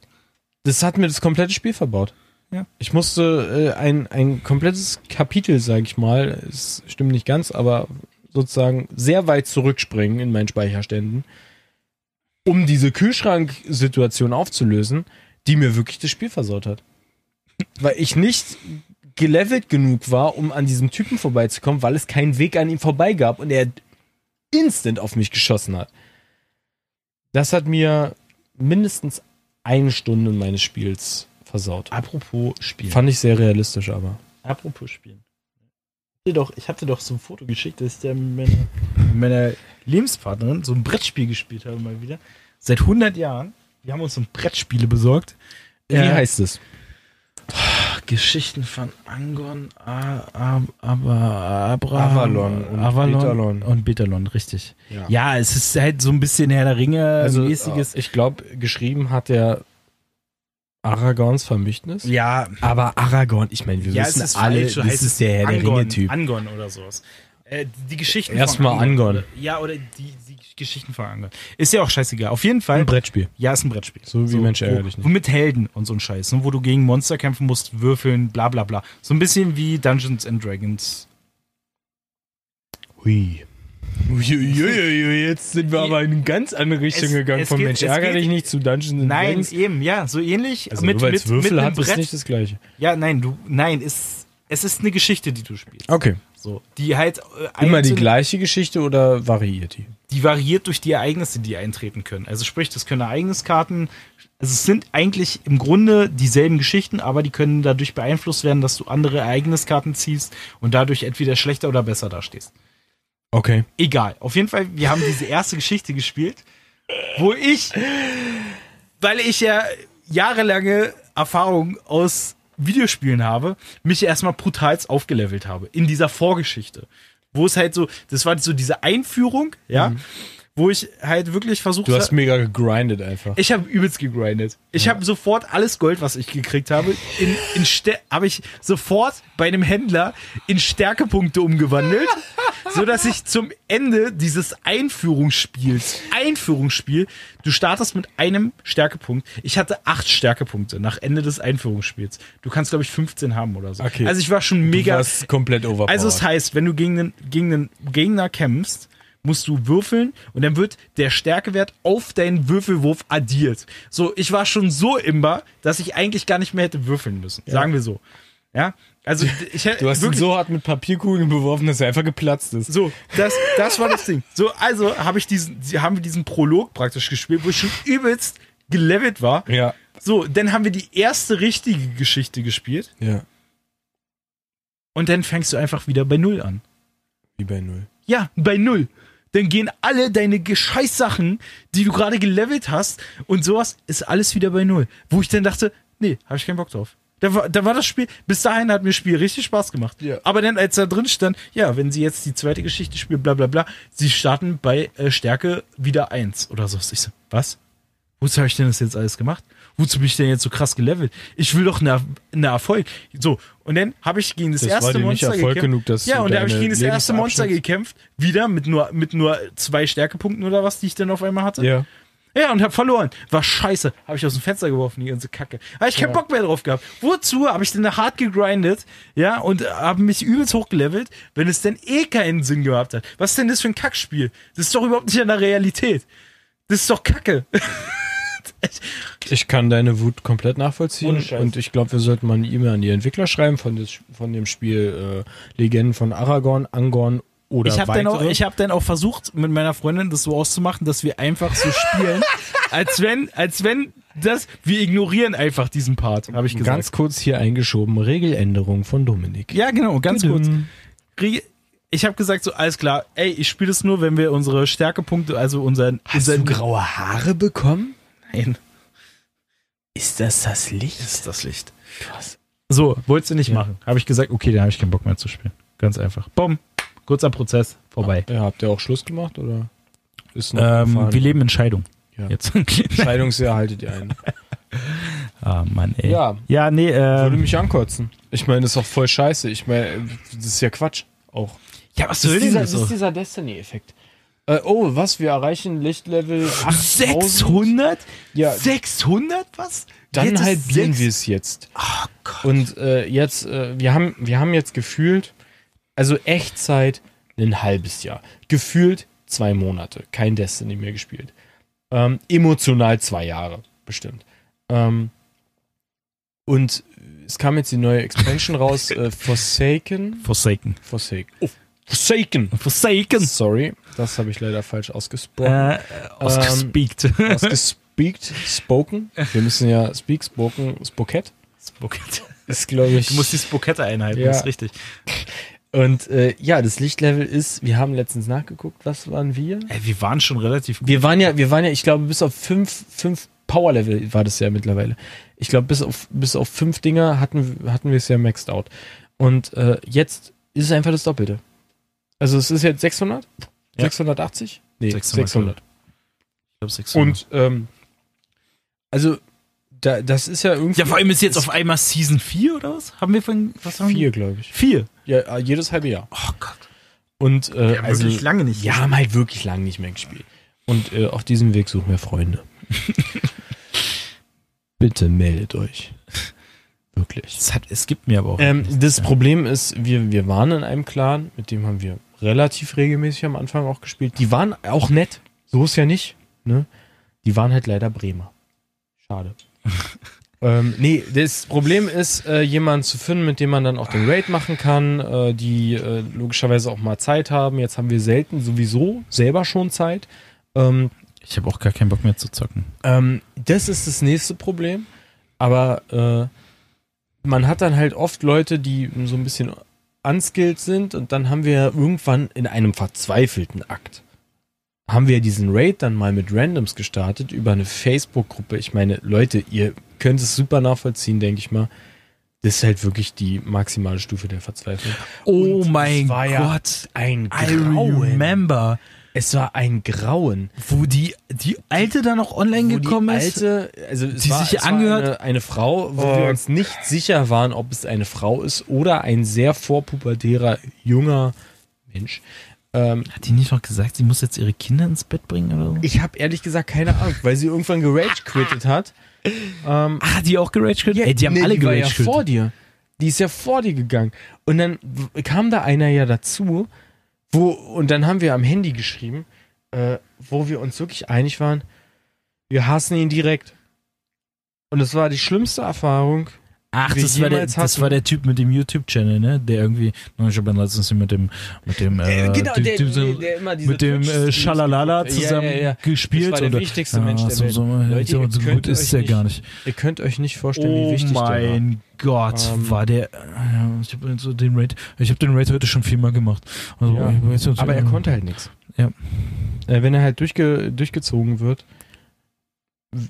Das hat mir das komplette Spiel verbaut. ja. Ich musste äh, ein, ein komplettes Kapitel, sag ich mal, es stimmt nicht ganz, aber sozusagen sehr weit zurückspringen in meinen Speicherständen, um diese Kühlschranksituation aufzulösen, die mir wirklich das Spiel versaut hat. Weil ich nicht gelevelt genug war, um an diesem Typen vorbeizukommen, weil es keinen Weg an ihm vorbei gab und er instant auf mich geschossen hat. Das hat mir mindestens eine Stunde meines Spiels versaut. Apropos Spielen. Fand ich sehr realistisch, aber. Apropos Spielen. Doch, ich hatte doch so ein Foto geschickt, dass ich da mit meiner, mit meiner Lebenspartnerin so ein Brettspiel gespielt habe mal wieder. Seit 100 Jahren. Wir haben uns so Brettspiele besorgt. Wie Äh, heißt es? Geschichten von Angon, A, aber Abra, Avalon und Avalon Betalon. und Betalon, richtig. Ja. Ja. es ist halt so ein bisschen Herr der Ringe Also, mäßiges. äh, ich glaube, geschrieben hat der Aragorns Vermächtnis. ja, Aber Aragorn, ich meine, wir ja, wissen es ist alle, falsch, so das heißt ist der Herr der Angon, Ringe-Typ. Angon oder sowas. Äh, die Geschichten Erstmal von Angon. Oder, ja, oder die, die Geschichten von Angon. Ist ja auch scheißegal. Auf jeden Fall. Ein Brettspiel. Ja, ist ein Brettspiel. So wie Mensch ärgere dich nicht. mit Helden und so ein Scheiß, ne, wo du gegen Monster kämpfen musst, würfeln, bla bla bla. So ein bisschen wie Dungeons and Dragons. Hui. Uiuiui, jetzt sind wir aber in eine ganz andere Richtung Es- gegangen. es Von geht- Mensch, es ärgere dich nicht zu Dungeons and Nein, Dragons. eben, ja, so ähnlich. Also mit, nur mit, es Würfel mit hat, ist Brett. nicht das Gleiche. Ja, nein, du, nein, ist, es ist eine Geschichte, die du spielst. Okay. So, die halt äh, Immer die gleiche Geschichte oder variiert die? die variiert durch die Ereignisse, die eintreten können. Also sprich, das können Ereigniskarten, also es sind eigentlich im Grunde dieselben Geschichten, aber die können dadurch beeinflusst werden, dass du andere Ereigniskarten ziehst und dadurch entweder schlechter oder besser dastehst. Okay. Egal. Auf jeden Fall, wir haben diese erste Geschichte gespielt, wo ich, weil ich ja jahrelange Erfahrung aus Videospielen habe, mich erstmal brutal aufgelevelt habe in dieser Vorgeschichte. Wo es halt so, das war so diese Einführung, ja, wo ich halt wirklich versucht Du hast habe. mega gegrindet einfach. Ich habe übelst gegrindet. Ich habe sofort alles Gold, was ich gekriegt habe, in, in habe ich sofort bei einem Händler in Stärkepunkte umgewandelt, so dass ich zum Ende dieses Einführungsspiels, Einführungsspiel, du startest mit einem Stärkepunkt. Ich hatte acht Stärkepunkte nach Ende des Einführungsspiels. Du kannst glaube ich 15 haben oder so. Okay. Also ich war schon Du mega. warst komplett overpowered. Also es heißt, wenn du gegen einen, gegen einen Gegner kämpfst, musst du würfeln und dann wird der Stärkewert auf deinen Würfelwurf addiert. So, ich war schon so imbar, dass ich eigentlich gar nicht mehr hätte würfeln müssen. Sagen wir so. Ja, also ich hätte du hast ihn wirklich so hart mit Papierkugeln beworfen, dass er einfach geplatzt ist. so, das, das war das Ding. So, also habe ich diesen, haben wir diesen Prolog praktisch gespielt, wo ich schon übelst gelevelt war. Ja. So, dann haben wir die erste richtige Geschichte gespielt Ja. und dann fängst du einfach wieder bei Null an. Wie bei Null. Ja, bei null. Dann gehen alle deine Gescheißsachen, die du gerade gelevelt hast und sowas, ist alles wieder bei null. Wo ich dann dachte, nee, habe ich keinen Bock drauf. Da war, da war das Spiel, bis dahin hat mir das Spiel richtig Spaß gemacht. Ja. Aber dann, als da drin stand, ja, wenn sie jetzt die zweite Geschichte spielen, bla bla bla, sie starten bei äh, Stärke wieder eins oder so. Ich so, was? Wozu habe ich denn das jetzt alles gemacht? Wozu bin ich denn jetzt so krass gelevelt? Ich will doch eine, eine Erfolg. So, und dann habe ich gegen das, Das erste Monster gekämpft. genug, ja, und da habe ich gegen das erste Monster gekämpft. Wieder mit nur, mit nur zwei Stärkepunkten oder was, die ich dann auf einmal hatte. Ja. Ja, und hab verloren. War scheiße. Habe ich aus dem Fenster geworfen, die ganze Kacke. Habe ich keinen Bock mehr drauf gehabt. Wozu habe ich denn da hart gegrindet, ja, und habe mich übelst hochgelevelt, wenn es denn eh keinen Sinn gehabt hat? Was ist denn das für ein Kackspiel? Das ist doch überhaupt nicht an der Realität. Das ist doch Kacke. Ich kann deine Wut komplett nachvollziehen Ohne und ich glaube, wir sollten mal eine E-Mail an die Entwickler schreiben von, des, von dem Spiel äh, Legenden von Aragorn, Angorn oder Ich habe dann, auch- ich hab dann auch versucht, mit meiner Freundin das so auszumachen, dass wir einfach so spielen, als wenn, als wenn das, wir ignorieren einfach diesen Part, habe ich gesagt. Ganz kurz hier eingeschoben, Regeländerung von Dominik. ja, genau, ganz kurz. Tudum. Re- Ich habe gesagt, so, alles klar, ey, ich spiele das nur, wenn wir unsere Stärkepunkte, also unseren. Hast du unseren graue Haare bekommen? Nein, Ist das das Licht? ist das Licht. Krass. So, wolltest du nicht Ja. machen. Habe ich gesagt, okay, dann habe ich keinen Bock mehr zu spielen. Ganz einfach. Bumm. Kurzer Prozess, vorbei. Ja, habt ihr auch Schluss gemacht oder ist noch Ähm, wir leben in Scheidung. Ja. Jetzt. Scheidungsjahr haltet ihr ein. ah, Mann, ey. Ja. Ja, nee, Würde ähm, mich ankotzen. Ich meine, das ist doch voll scheiße. Ich meine, das ist ja Quatsch. Auch. ja, was Das soll ist denn dieser, das das ist dieser Destiny-Effekt. Äh, oh, was? Wir erreichen Lichtlevel 8000. 600? Ja. 600 was? Dann halbieren wir es jetzt. Oh Gott. Und äh, jetzt, äh, wir, haben, wir haben jetzt gefühlt, also Echtzeit ein halbes Jahr. Gefühlt zwei Monate. Kein Destiny mehr gespielt. Ähm, emotional zwei Jahre, bestimmt. Ähm, und es kam jetzt die neue Expansion raus, äh, Forsaken. Forsaken. Forsaken. Oh, Forsaken. Forsaken. Sorry, das habe ich leider falsch ausgesprochen. Äh, ausgespeakt. Ausgespeakt, spoken. Wir müssen ja speak, spoken, spoket. Spokette. Ist, glaube ich. Du musst die Spokette einhalten, Ja. ist richtig. Und äh, ja, das Lichtlevel ist, wir haben letztens nachgeguckt, was waren wir? Ey, wir waren schon relativ Wir waren ja, wir waren ja, ich glaube, bis auf fünf, fünf Power-Level war das ja mittlerweile. Ich glaube, bis auf, bis auf fünf Dinger hatten, hatten wir es ja maxed out. Und äh, jetzt ist es einfach das Doppelte. Also es ist jetzt 600? Ja. 680? Nee, 600. 600. Ich glaub, 600. Und ähm, also da, das ist ja irgendwie ja, vor allem ist jetzt auf einmal Season 4 oder was? Haben wir von was haben vier, wir? glaube ich. Vier. Ja, äh, jedes halbe Jahr. Oh Gott. Und äh, Wir haben also wirklich lange nicht. Wir haben halt wirklich lange nicht mehr gespielt. Und äh, auf diesem Weg suchen wir Freunde. Bitte meldet euch. Wirklich. Es, hat, es gibt mir aber auch. Ähm, das Problem ist, wir, wir waren in einem Clan, mit dem haben wir relativ regelmäßig am Anfang auch gespielt. Die waren auch nett. So ist ja nicht. Ne? Die waren halt leider Bremer. Schade. ähm, nee, das Problem ist, äh, jemanden zu finden, mit dem man dann auch den Raid machen kann, äh, die äh, logischerweise auch mal Zeit haben. Jetzt haben wir selten sowieso selber schon Zeit. Ähm, ich habe auch gar keinen Bock mehr zu zocken. ähm, das ist das nächste Problem. Aber äh, man hat dann halt oft Leute, die so ein bisschen unskilled sind und dann haben wir irgendwann in einem verzweifelten Akt haben wir diesen Raid dann mal mit Randoms gestartet über eine Facebook-Gruppe. Ich meine, Leute, ihr könnt es super nachvollziehen, denke ich mal. Das ist halt wirklich die maximale Stufe der Verzweiflung. Oh Und mein war ja Gott. Ein I Grauen. remember, Es war ein Grauen. wo die, die Alte dann noch online wo gekommen die ist. alte, also es die war, sich es angehört- eine, eine Frau, wo Oh. wir uns nicht sicher waren, ob es eine Frau ist oder ein sehr vorpubertärer junger Mensch. Ähm, Hat die nicht noch gesagt, sie muss jetzt ihre Kinder ins Bett bringen oder so? ich habe ehrlich gesagt keine Ahnung, weil sie irgendwann gerage quittet hat. Ähm, Ah, die auch gerage quit? Ey, die haben nee, alle die war gerage ja vor dir. Die ist ja vor dir gegangen. Und dann kam da einer ja dazu, wo, und dann haben wir am Handy geschrieben, äh, wo wir uns wirklich einig waren, wir hassen ihn direkt. Und es war die schlimmste Erfahrung. Ach, das war, der, das war der Typ mit dem YouTube-Channel, ne? Der irgendwie, ich habe dann letztens mit dem, mit dem, äh, genau, der, Typ der, der immer diese mit dem äh, Schalalala zusammen Ja, ja, ja. gespielt. Das war der oder- wichtigste Mensch der so, Welt. So, Leute, so, gut ist der nicht- gar nicht. Ihr könnt euch nicht vorstellen, wie Oh wichtig der war. mein Gott, Ähm, war der. Ich habe so den Raid, ich habe den Raid heute schon viermal gemacht. Also, Aber er konnte halt nichts. Ja. Äh, wenn er halt durchge durchgezogen wird.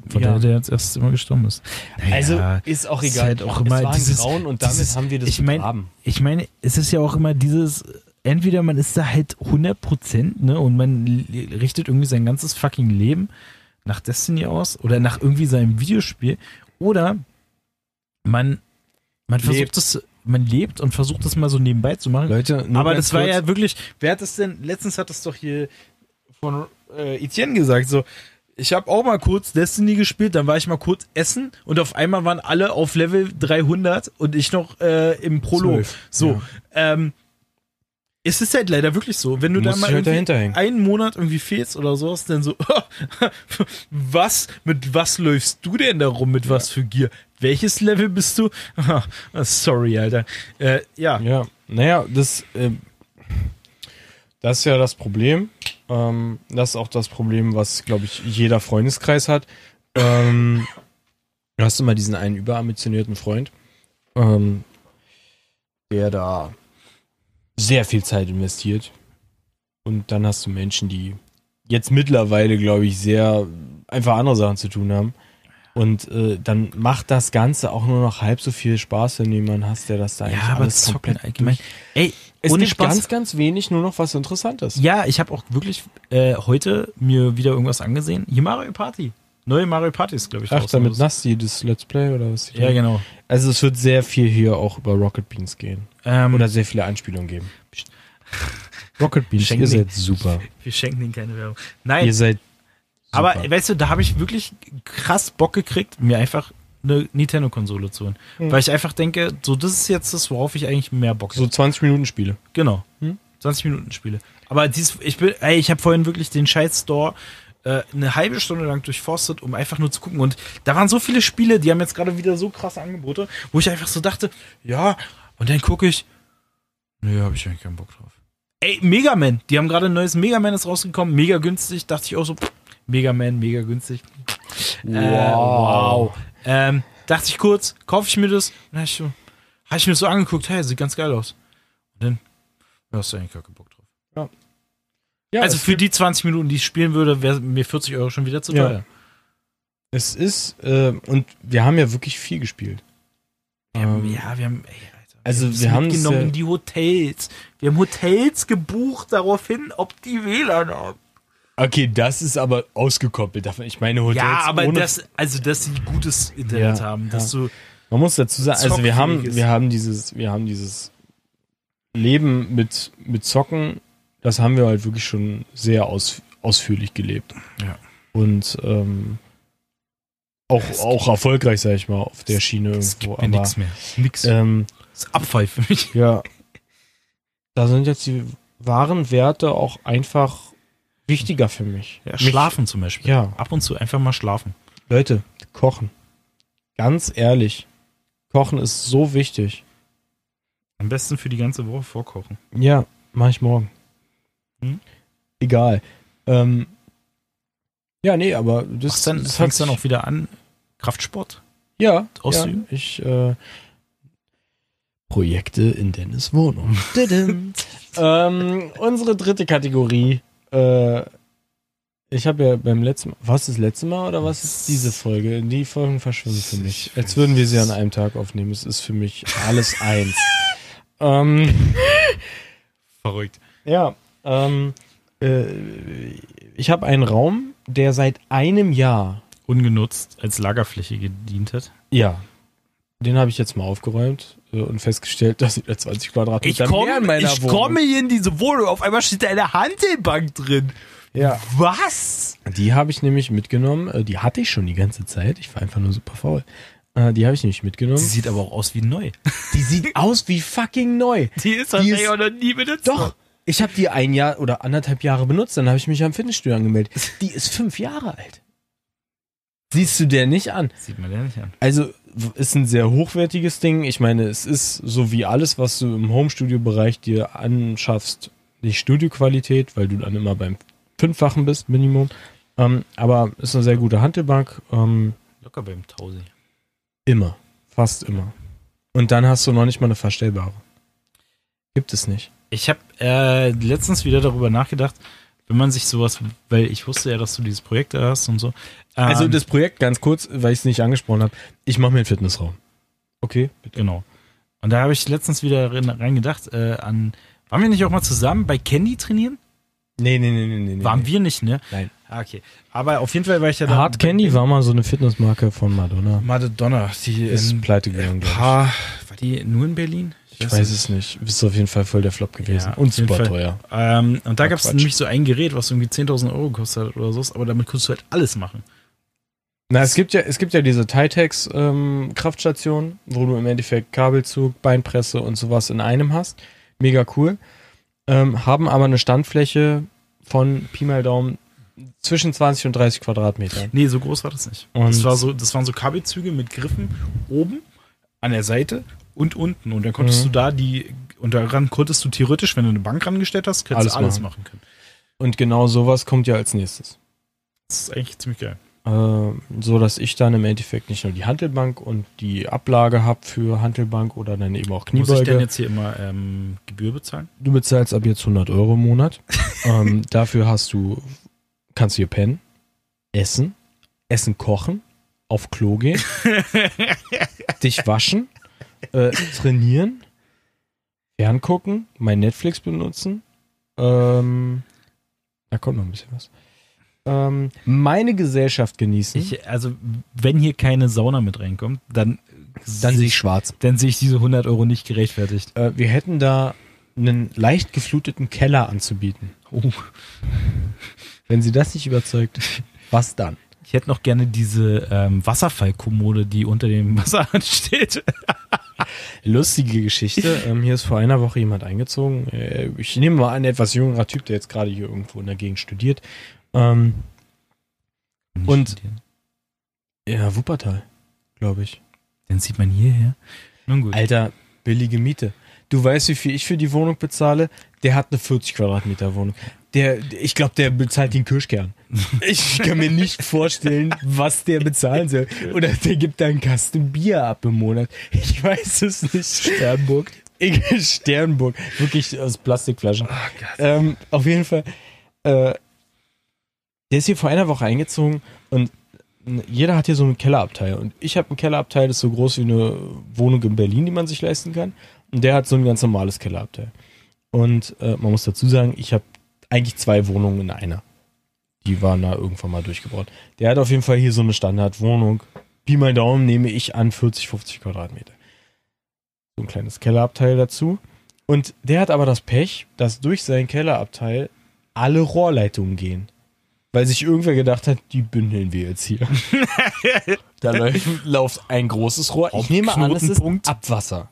Von ja. der, der jetzt erst immer gestorben ist. Naja, Also ist auch ist egal. halt auch es immer war ein dieses- Grauen und damit dieses- haben wir das ich mein- begraben. ich meine, es ist ja auch immer dieses, entweder man ist da halt 100%, ne, und man richtet irgendwie sein ganzes fucking Leben nach Destiny aus oder nach irgendwie seinem Videospiel oder man, man versucht Lebt. es, man lebt und versucht es mal so nebenbei zu machen. Leute, Aber das war kurz. ja wirklich, wer hat das denn, letztens hat das doch hier von äh, Etienne gesagt, so, ich habe auch mal kurz Destiny gespielt, dann war ich mal kurz essen und auf einmal waren alle auf Level 300 und ich noch äh, im Prolog. Zwölf, So, ähm, es ist halt leider wirklich so, wenn du da Musst mal halt einen Monat irgendwie fehlst oder sowas, dann so, was, mit was läufst du denn da rum, mit was für Gear? Welches Level bist du? Sorry, Alter. Äh, ja, Ja, naja, das, ähm, das ist ja das Problem. Ähm, das ist auch das Problem, was, glaube ich, jeder Freundeskreis hat. Ähm, du hast immer diesen einen überambitionierten Freund, ähm, der da sehr viel Zeit investiert. Und dann hast du Menschen, die jetzt mittlerweile, glaube ich, sehr einfach andere Sachen zu tun haben. Und äh, dann macht das Ganze auch nur noch halb so viel Spaß, wenn du jemanden hast, der das da eigentlich ja aber alles zocken komplett allgemein. Ey, es ohne gibt Spaß. ganz, ganz wenig nur noch was Interessantes. Ja, ich habe auch wirklich äh, heute mir wieder irgendwas angesehen. Hier Mario Party. Neue Mario Party ist, glaube ich, Ach, damit Nasti das Let's Play oder was? Ja, genau. Also es wird sehr viel hier auch über Rocket Beans gehen. Ähm, Oder sehr viele Anspielungen geben. Rocket Beans, ihr seid super. Wir schenken denen keine Werbung. Nein, Ihr seid aber super. weißt du, da habe ich wirklich krass Bock gekriegt, mir einfach eine Nintendo-Konsole zu holen. Hm. Weil ich einfach denke, so das ist jetzt das, worauf ich eigentlich mehr Bock so habe. 20 Minuten Spiele. Genau. Hm? 20 Minuten Spiele. Aber dies, ich bin, ey, ich habe vorhin wirklich den Scheiß Store äh, eine halbe Stunde lang durchforstet, um einfach nur zu gucken. Und da waren so viele Spiele, die haben jetzt gerade wieder so krasse Angebote, wo ich einfach so dachte, ja, und dann gucke ich, nee, habe ich eigentlich keinen Bock drauf. Ey, Mega Man, die haben gerade ein neues Mega Man ist rausgekommen, mega günstig, dachte ich auch so, Mega Man, mega günstig. Äh, wow. Ähm, dachte ich kurz, kaufe ich mir das? Und dann hab ich, so, hab ich mir so angeguckt, hey, sieht ganz geil aus. Und dann ja, hast du eigentlich gar keinen Bock drauf. Ja, also es für die 20 Minuten, die ich spielen würde, wäre mir 40 Euro schon wieder zu Ja. teuer. Es ist, äh, und wir haben ja wirklich viel gespielt. Wir haben, Ähm, ja, wir haben, ey, Alter, also das wir haben mitgenommen es ja- in die Hotels. Wir haben Hotels gebucht daraufhin, ob die WLAN haben. Okay, das ist aber ausgekoppelt davon. Ich meine Hotels Ja, aber ohne das, also dass sie gutes Internet Ja, haben, dass du, Man muss dazu sagen, also wir haben, wir haben dieses, wir haben dieses Leben mit, mit Zocken, das haben wir halt wirklich schon sehr aus, ausführlich gelebt. Ja. Und ähm, auch, auch erfolgreich, sag ich mal, auf der Schiene es irgendwo. gibt mir Aber nichts mehr. Nix. ähm, das ist Abfall für mich. ja, da sind jetzt die wahren Werte auch einfach wichtiger für mich. Ja, Mich- schlafen zum Beispiel. Ja, Ab und zu einfach mal schlafen. Leute, kochen. Ganz ehrlich, kochen ist so wichtig. Am besten für die ganze Woche vorkochen. Ja, mach ich morgen. Hm? Egal. Ähm, ja, nee, aber das, Das dann, das fängst dann auch wieder an, Kraftsport. ja, ja, auszuüben? ich äh, Projekte in Dennis Wohnung. ähm, unsere dritte Kategorie. Äh, ich habe ja beim letzten Mal, was ist das letzte Mal oder was ist diese Folge? Die Folgen verschwimmen für mich. Als würden wir sie an einem Tag aufnehmen. Es ist für mich alles eins. ähm, Verrückt. Ja, ähm, äh, ich habe einen Raum, der seit einem Jahr, Ungenutzt als Lagerfläche gedient hat. ja, den habe ich jetzt mal aufgeräumt und festgestellt, dass ich da 20 Quadratmeter mehr in meiner ich Wohnung. komme hier in diese Wohnung, auf einmal steht da eine Handelbank drin. Ja, Was? die habe ich nämlich mitgenommen. Äh, die hatte ich schon die ganze Zeit. Ich war einfach nur super faul. Äh, die habe ich nämlich mitgenommen. Sie sieht aber auch aus wie neu. Die sieht aus wie fucking neu. Die ist wahrscheinlich ist- auch noch nie benutzt. Doch. Ich habe die ein Jahr oder anderthalb Jahre benutzt, dann habe ich mich am Fitnessstudio angemeldet. Die ist fünf Jahre alt. Siehst du der nicht an? Sieht man ja nicht an. Also ist ein sehr hochwertiges Ding. Ich meine, es ist so wie alles, was du im Homestudio-Bereich dir anschaffst, nicht Studioqualität, weil du dann immer beim Fünffachen bist, Minimum. Ähm, aber ist eine sehr gute Handelbank. Ähm, Locker beim Tausi. immer. Fast immer. Und dann hast du noch nicht mal eine verstellbare. Gibt es nicht. Ich habe äh, letztens wieder darüber nachgedacht, wenn man sich sowas, weil ich wusste ja, dass du dieses Projekt da hast und so. Ähm, Also das Projekt, ganz kurz, weil ich es nicht angesprochen habe, ich mache mir einen Fitnessraum. Okay, bitte. Genau. Und da habe ich letztens wieder rein, rein gedacht, äh, an, waren wir nicht auch mal zusammen bei Candy trainieren? Nee, nee, nee, nee, nee. Waren nee. wir nicht, ne? Nein. Ah, okay. Aber auf jeden Fall war ich ja da. Hard Candy war mal so eine Fitnessmarke von Madonna. Madonna, die Ist in, pleite gegangen, paar, war die nur in Berlin? Ich weiß es nicht. Ist auf jeden Fall voll der Flop gewesen. Ja, Und super teuer. Ähm, und da gab es nämlich so ein Gerät, was irgendwie 10.000 Euro gekostet hat oder so, aber damit konntest du halt alles machen. Na, es gibt ja, es gibt ja diese Titex ähm, Kraftstationen, wo du im Endeffekt Kabelzug, Beinpresse und sowas in einem hast. Mega cool. Ähm, haben aber eine Standfläche von Pi mal Daumen zwischen 20 und 30 Quadratmetern. Nee, so groß war das nicht. Und- das, war so, das waren so Kabelzüge mit Griffen oben, an der Seite und unten. Und dann konntest Mhm. du da die, und daran konntest du theoretisch, wenn du eine Bank rangestellt hast, Alles alles machen. machen können. Und genau sowas kommt ja als nächstes. Das ist eigentlich ziemlich geil. Ähm, so dass ich dann im Endeffekt nicht nur die Hantelbank und die Ablage habe für Hantelbank oder dann eben auch Muss ich denn Kniebeuge. jetzt hier immer ähm, Gebühr bezahlen? Du bezahlst ab jetzt 100 Euro im Monat. ähm, dafür hast du, kannst du hier pennen, essen, Essen kochen, auf Klo gehen, dich waschen, äh, trainieren, ferngucken, mein Netflix benutzen. Ähm, da kommt noch ein bisschen was. Ähm, meine Gesellschaft genießen. Ich, also, wenn hier keine Sauna mit reinkommt, dann, dann sehe ich schwarz. dann sehe ich diese 100 Euro nicht gerechtfertigt. Äh, wir hätten da einen leicht gefluteten Keller anzubieten. Wenn sie das nicht überzeugt, was dann? Ich hätte noch gerne diese ähm, Wasserfallkommode, die unter dem Wasser steht. Lustige Geschichte. Ähm, hier ist vor einer Woche jemand eingezogen. Äh, ich nehme mal an, etwas jüngerer Typ, der jetzt gerade hier irgendwo in der Gegend studiert. Ähm, Und- ja, Wuppertal, glaube ich. Dann sieht man hierher. Nun gut. Alter, billige Miete. Du weißt, wie viel ich für die Wohnung bezahle? Der hat eine 40 Quadratmeter Wohnung. Der, ich glaube, der bezahlt den Kirschkern. Ich kann mir nicht vorstellen, was der bezahlen soll. Oder der gibt da einen Kasten Bier ab im Monat. Ich weiß es nicht. Sternburg. Sternburg. Wirklich aus Plastikflaschen. ähm, auf jeden Fall. Äh, der ist hier vor einer Woche eingezogen und jeder hat hier so einen Kellerabteil. Und ich habe einen Kellerabteil, das ist so groß wie eine Wohnung in Berlin, die man sich leisten kann. Und der hat so ein ganz normales Kellerabteil. Und äh, man muss dazu sagen, ich habe eigentlich zwei Wohnungen in einer. Die waren da irgendwann mal durchgebaut. Der hat auf jeden Fall hier so eine Standardwohnung. Pi mal Daumen nehme ich an 40, 50 Quadratmeter. So ein kleines Kellerabteil dazu. Und der hat aber das Pech, dass durch seinen Kellerabteil alle Rohrleitungen gehen. Weil sich irgendwer gedacht hat, die bündeln wir jetzt hier. da läuft, läuft ein großes Rohr. Ich nehme an, es ist. Abwasser.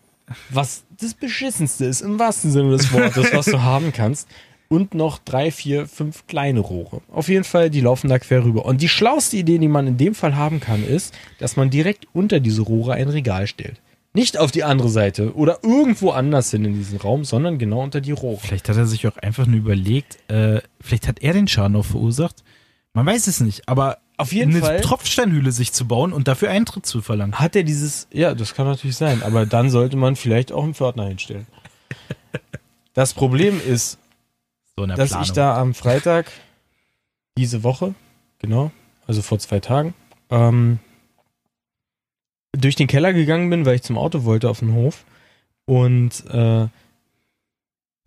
Was das Beschissenste ist, im wahrsten Sinne des Wortes, was du haben kannst. Und noch drei, vier, fünf kleine Rohre. Auf jeden Fall, die laufen da quer rüber. Und die schlauste Idee, die man in dem Fall haben kann, ist, dass man direkt unter diese Rohre ein Regal stellt. Nicht auf die andere Seite oder irgendwo anders hin in diesen Raum, sondern genau unter die Rohre. Vielleicht hat er sich auch einfach nur überlegt, äh, vielleicht hat er den Schaden auch verursacht. Man weiß es nicht, aber Auf jeden eine Fall Tropfsteinhöhle sich zu bauen und dafür Eintritt zu verlangen. hat er dieses, ja, das kann natürlich sein, aber dann sollte man vielleicht auch einen Pförtner hinstellen. Das Problem ist, So in der dass Planung. ich da am Freitag diese Woche, genau, also vor zwei Tagen, ähm, durch den Keller gegangen bin, weil ich zum Auto wollte auf den Hof und äh,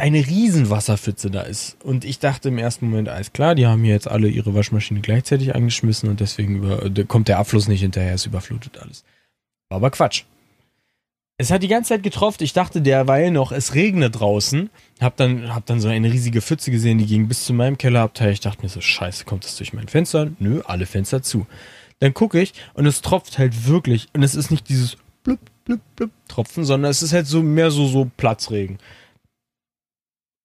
eine riesen Wasserpfütze da ist. Und ich dachte im ersten Moment, alles klar, die haben hier jetzt alle ihre Waschmaschine gleichzeitig angeschmissen und deswegen über, da kommt der Abfluss nicht hinterher, es überflutet alles. War aber Quatsch. Es hat die ganze Zeit getropft. Ich dachte derweil noch, es regnet draußen. Hab dann, hab dann so eine riesige Pfütze gesehen, die ging bis zu meinem Kellerabteil. Ich dachte mir so, scheiße, kommt das durch mein Fenster? Nö, alle Fenster zu. Dann gucke ich und es tropft halt wirklich. Und es ist nicht dieses blub, blub, blub Tropfen, sondern es ist halt so mehr so, so Platzregen.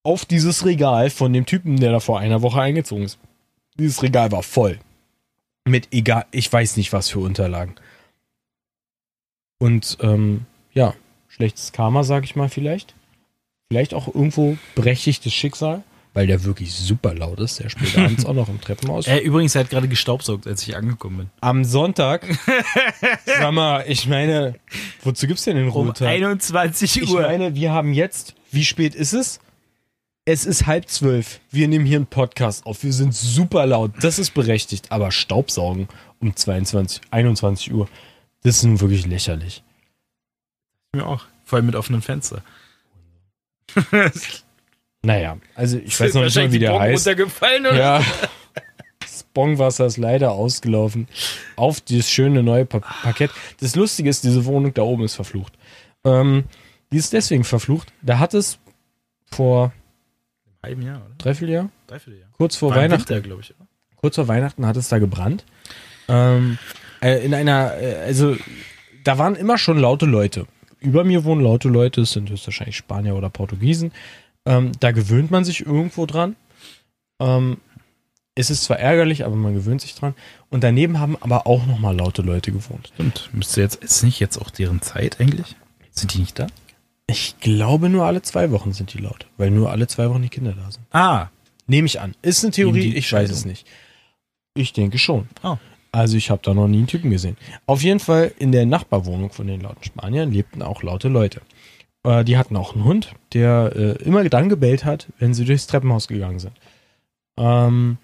Auf dieses Regal von dem Typen, der da vor einer Woche eingezogen ist. Dieses Regal war voll. Mit egal, ich weiß nicht was für Unterlagen. Und ähm, ja, schlechtes Karma, sag ich mal vielleicht. Vielleicht auch irgendwo berechtigtes Schicksal, weil der wirklich super laut ist. Der spielt abends auch noch im Treppenhaus. Er übrigens hat gerade gestaubsaugt, als ich angekommen bin. Am Sonntag. sag mal, ich meine, wozu gibt's denn den Um Ruhetag? 21 Ich Uhr. meine, wir haben jetzt, wie spät ist es? Es ist halb zwölf. Wir nehmen hier einen Podcast auf. Wir sind super laut. Das ist berechtigt. Aber Staubsaugen um 22, 21 Uhr, das ist nun wirklich lächerlich. Mir auch. Vor allem mit offenem Fenster. Naja, also ich weiß noch nicht mal, wie der heißt. runtergefallen oder? Ja. Das Bongwasser ist leider ausgelaufen auf dieses schöne neue pa Parkett. Das Lustige ist, diese Wohnung da oben ist verflucht. Ähm, die ist deswegen verflucht. Da hat es vor Halben Jahr, oder? drei, vier Jahren, Dreiviertel Jahr. kurz vor War Weihnachten, glaube ich. Oder? kurz vor Weihnachten hat es da gebrannt. Ähm, äh, in einer, äh, also da waren immer schon laute Leute. Über mir wohnen laute Leute, es sind höchstwahrscheinlich Spanier oder Portugiesen. Ähm, da gewöhnt man sich irgendwo dran. Ähm, es ist zwar ärgerlich, aber man gewöhnt sich dran. Und daneben haben aber auch nochmal laute Leute gewohnt. Stimmt. Müsste jetzt, ist nicht jetzt auch deren Zeit eigentlich? Sind die nicht da? Ich glaube, nur alle zwei Wochen sind die laut, weil nur alle zwei Wochen die Kinder da sind. Ah. Nehme ich an. Ist eine Theorie, ich weiß es nicht. Ich denke schon. Oh. Also ich habe da noch nie einen Typen gesehen. Auf jeden Fall in der Nachbarwohnung von den lauten Spaniern lebten auch laute Leute. Äh, die hatten auch einen Hund, der äh, immer dann gebellt hat, wenn sie durchs Treppenhaus gegangen sind. Ähm,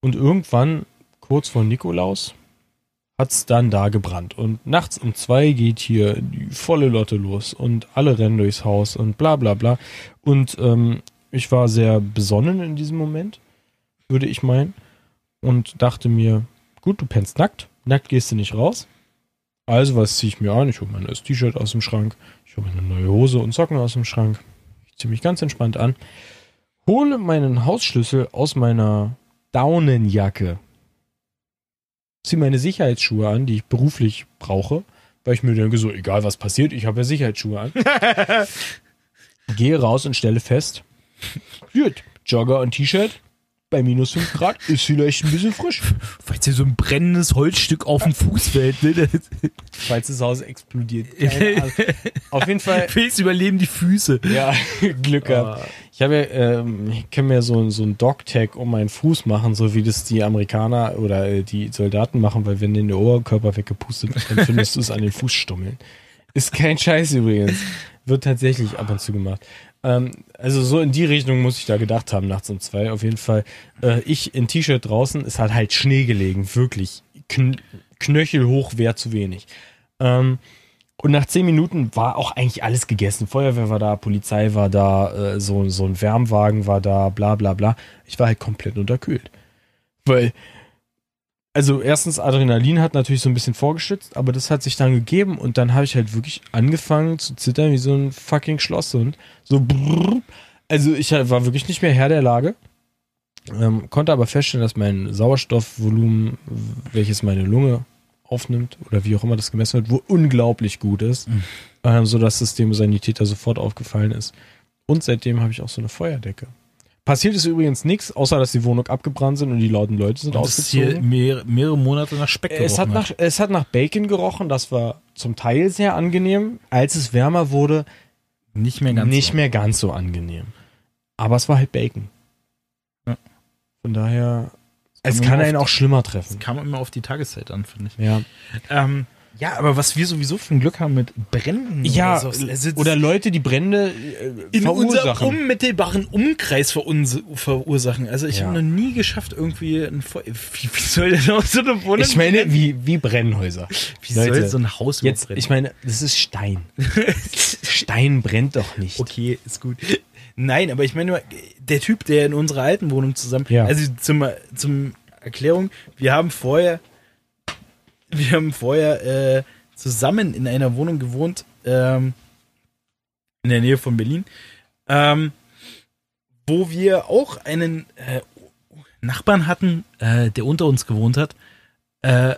und irgendwann, kurz vor Nikolaus, hat's dann da gebrannt. Und nachts um zwei geht hier die volle Lotte los und alle rennen durchs Haus und bla bla bla. Und ähm, ich war sehr besonnen in diesem Moment, würde ich meinen. Und dachte mir, gut, du pennst nackt. Nackt gehst du nicht raus. Also, was ziehe ich mir an? Ich hole mein neues T-Shirt aus dem Schrank. Ich hole mir eine neue Hose und Socken aus dem Schrank. Ich ziemlich ganz entspannt an. Hole meinen Hausschlüssel aus meiner Daunenjacke. Zieh meine Sicherheitsschuhe an, die ich beruflich brauche, weil ich mir denke, so, egal was passiert, ich habe ja Sicherheitsschuhe an. Gehe raus und stelle fest, gut, Jogger und T-Shirt, bei minus 5 Grad ist vielleicht ein bisschen frisch. Falls dir so ein brennendes Holzstück auf dem Fuß fällt, ne? Falls das Haus explodiert. Auf jeden Fall, Pilz überleben die Füße. ja, Glück gehabt. Ich habe ja, ähm, ich kann mir so, so ein Dog-Tag um meinen Fuß machen, so wie das die Amerikaner oder äh, die Soldaten machen, weil wenn denen der Oberkörper weggepustet wird, dann findest du es an den Fußstummeln. Ist kein Scheiß übrigens. Wird tatsächlich ab und zu gemacht. Ähm, also so in die Richtung muss ich da gedacht haben, nachts um zwei. Auf jeden Fall. Äh, ich in T-Shirt draußen, es hat halt Schnee gelegen, wirklich. Kn knöchelhoch wäre zu wenig. Ähm, und nach zehn Minuten war auch eigentlich alles gegessen. Feuerwehr war da, Polizei war da, äh, so, so ein Wärmwagen war da, bla bla bla. Ich war halt komplett unterkühlt. Weil, also erstens, Adrenalin hat natürlich so ein bisschen vorgeschützt, aber das hat sich dann gegeben und dann habe ich halt wirklich angefangen zu zittern wie so ein fucking Schlosshund. So brrr. Also ich war wirklich nicht mehr Herr der Lage. Ähm, konnte aber feststellen, dass mein Sauerstoffvolumen, welches meine Lunge aufnimmt oder wie auch immer das gemessen wird, wo unglaublich gut ist, Mhm. ähm, sodass das dem Sanitäter sofort aufgefallen ist. Und seitdem habe ich auch so eine Feuerdecke. Passiert ist übrigens nichts, außer dass die Wohnung abgebrannt sind und die lauten Leute sind Und das ist hier ausgezogen. mehrere, Monate nach Speck Es hat, gerochen nach, es hat nach Bacon gerochen, das war zum Teil sehr angenehm. Als es wärmer wurde, Nicht mehr ganz nicht so. mehr ganz so angenehm. Aber es war halt Bacon. Ja. Von daher, es kann einen auch schlimmer Das treffen. kam immer auf die Tageszeit an, finde ich. Ja, Ähm, ja, aber was wir sowieso für ein Glück haben mit Bränden ja oder, so, also oder Leute, die Brände äh, in unserem unmittelbaren Umkreis verursachen. Also ich Ja. habe noch nie geschafft, irgendwie ein Feuer. Wie, wie soll denn auch so eine Wohnung ich meine, wie, wie Brennhäuser. wie soll Leute, so ein Haus Jetzt, brennen? ich meine, das ist Stein. Stein brennt doch nicht. Okay, ist gut. Nein, aber ich meine nur, der Typ, der in unserer alten Wohnung zusammen, Ja. also zum, zum Erklärung, wir haben vorher, wir haben vorher äh, zusammen in einer Wohnung gewohnt, ähm, in der Nähe von Berlin, ähm, wo wir auch einen äh, Nachbarn hatten, äh, der unter uns gewohnt hat, äh,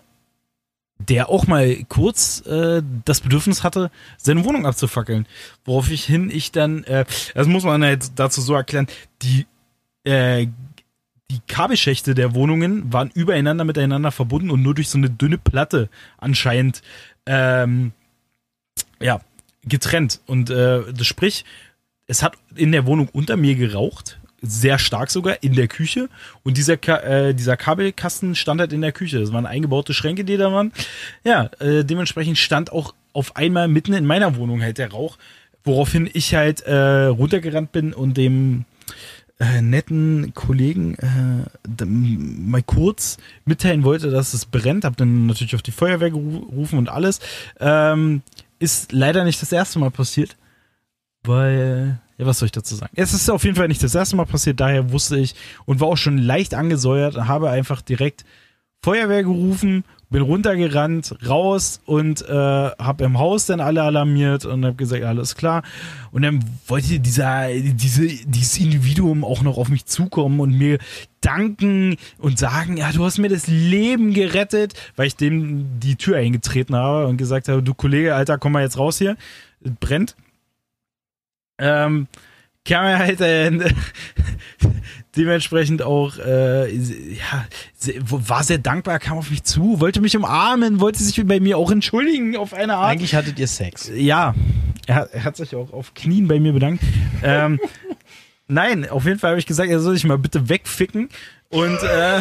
der auch mal kurz äh, das Bedürfnis hatte, seine Wohnung abzufackeln. Worauf ich hin ich dann, äh, das muss man halt dazu so erklären, die, die Kabelschächte der Wohnungen waren übereinander miteinander verbunden und nur durch so eine dünne Platte anscheinend ähm, ja, getrennt. Und äh, das sprich, es hat in der Wohnung unter mir geraucht, sehr stark sogar, in der Küche. Und dieser, Ka äh, dieser Kabelkasten stand halt in der Küche. Das waren eingebaute Schränke, die da waren. Ja, äh, dementsprechend stand auch auf einmal mitten in meiner Wohnung halt der Rauch, woraufhin ich halt äh, runtergerannt bin und dem äh, netten Kollegen äh, mal kurz mitteilen wollte, dass es brennt. Hab dann natürlich auf die Feuerwehr geru- gerufen und alles. Ähm, ist leider nicht das erste Mal passiert, weil ja, was soll ich dazu sagen? Es ist auf jeden Fall nicht das erste Mal passiert, daher wusste ich und war auch schon leicht angesäuert, habe einfach direkt Feuerwehr gerufen, bin runtergerannt, raus und äh, habe im Haus dann alle alarmiert und habe gesagt, alles klar. Und dann wollte dieser, diese, dieses Individuum auch noch auf mich zukommen und mir danken und sagen, ja, du hast mir das Leben gerettet, weil ich dem die Tür eingetreten habe und gesagt habe, du Kollege, Alter, komm mal jetzt raus hier, es brennt. Ähm, kam er halt äh, dementsprechend auch äh, ja war sehr dankbar, kam auf mich zu, wollte mich umarmen, wollte sich bei mir auch entschuldigen auf eine Art. Eigentlich hattet ihr Sex. Ja, er, hat- er hat sich auch auf Knien bei mir bedankt. ähm, nein, auf jeden Fall habe ich gesagt, er soll sich mal bitte wegficken. Und äh,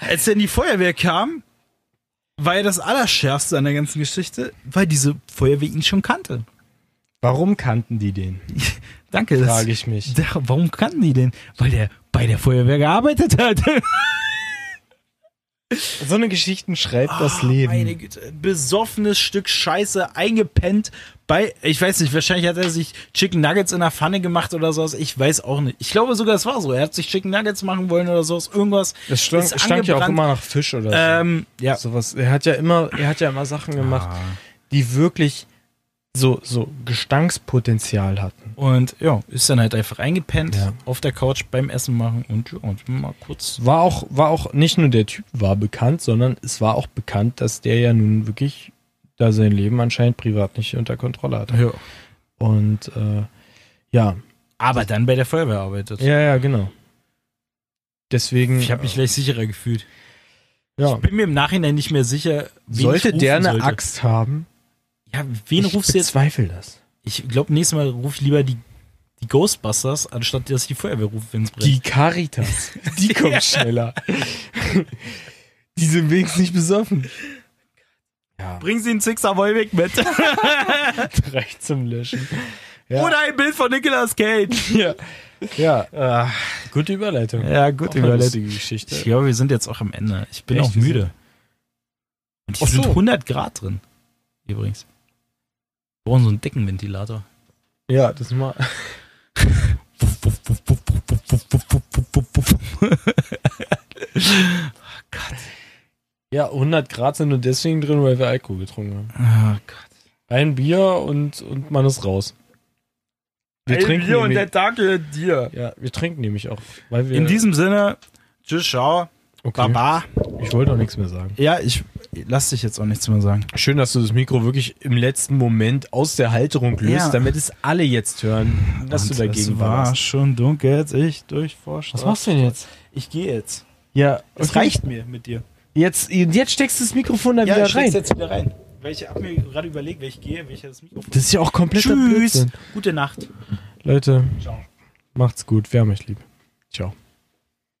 als dann die Feuerwehr kam, war ja das Allerschärfste an der ganzen Geschichte, weil diese Feuerwehr ihn schon kannte. Warum kannten die den? Danke. das- Frage ich mich. Der, warum kannten die den? Weil der bei der Feuerwehr gearbeitet hat. So eine Geschichten schreibt das Ah, Leben. Meine Güte. Besoffenes Stück Scheiße, eingepennt bei, ich weiß nicht, wahrscheinlich hat er sich Chicken Nuggets in der Pfanne gemacht oder sowas. Ich weiß auch nicht. Ich glaube sogar, es war so. Er hat sich Chicken Nuggets machen wollen oder sowas. Irgendwas. Das stank, ist stank ja auch immer nach Fisch oder so. Ähm, ja. Sowas. Er hat ja immer, er hat ja immer Sachen gemacht, Ah. die wirklich so, so Gestankspotenzial hatten. Und ja, ist dann halt einfach eingepennt Ja. auf der Couch beim Essen machen und ja, und mal kurz. War auch, war auch nicht nur der Typ war bekannt, sondern es war auch bekannt, dass der ja nun wirklich da sein Leben anscheinend privat nicht unter Kontrolle hat. Ja. Und äh, ja, Aber dann bei der Feuerwehr arbeitet. ja, ja, genau. Deswegen Ich habe mich gleich sicherer gefühlt. ja. Ich bin mir im Nachhinein nicht mehr sicher, wen Sollte der eine sollte. Axt haben? Ja, wen ich rufst du jetzt? bezweifle das. Ich glaube, nächstes Mal rufe ich lieber die, die Ghostbusters, anstatt dass ich die Feuerwehr rufe, wenn es brennt. Die Caritas, die kommt schneller. die sind wenigstens nicht besoffen. Ja, Bringen Sie einen Sixer Wolwig mit. reicht zum Löschen. Ja. Oder ein Bild von Nicolas Cage. ja. Ja, Ah, gute Überleitung. ja, gut, Auch lustige Geschichte. Ich glaube, wir sind jetzt auch am Ende. Ich bin Echt? auch müde. Und hier so. sind 100 Grad drin. Übrigens. Wir brauchen so einen dicken Ventilator. Ja, das mal. Ja, 100 Grad sind nur deswegen drin, weil wir Alkohol getrunken haben. Ah, Gott. Ein Bier und, und man ist raus. Wir trinken nämlich, Tag gehört dir. ja, wir trinken nämlich auch, weil wir In diesem Sinne, tschüss, ciao, okay. baba. Ich wollte auch nichts mehr sagen. Ja, ich lass dich jetzt auch nichts mehr sagen. Schön, dass du das Mikro wirklich im letzten Moment aus der Halterung löst, Ja. damit es alle jetzt hören, dass Und du dagegen es war warst. schon dunkel, als ich durchforscht. Was machst du denn jetzt? Ich gehe jetzt. Ja, Es okay. reicht mir mit dir. Jetzt, jetzt steckst du das Mikrofon da Ja, wieder ich rein. jetzt wieder rein. Weil ich habe mir gerade überlegt, wenn ich gehe, welches Mikrofon. Das ist ja auch kompletter Tschüss. Blödsinn. Gute Nacht. Leute, Ciao. macht's gut. Wir haben euch lieb. Ciao.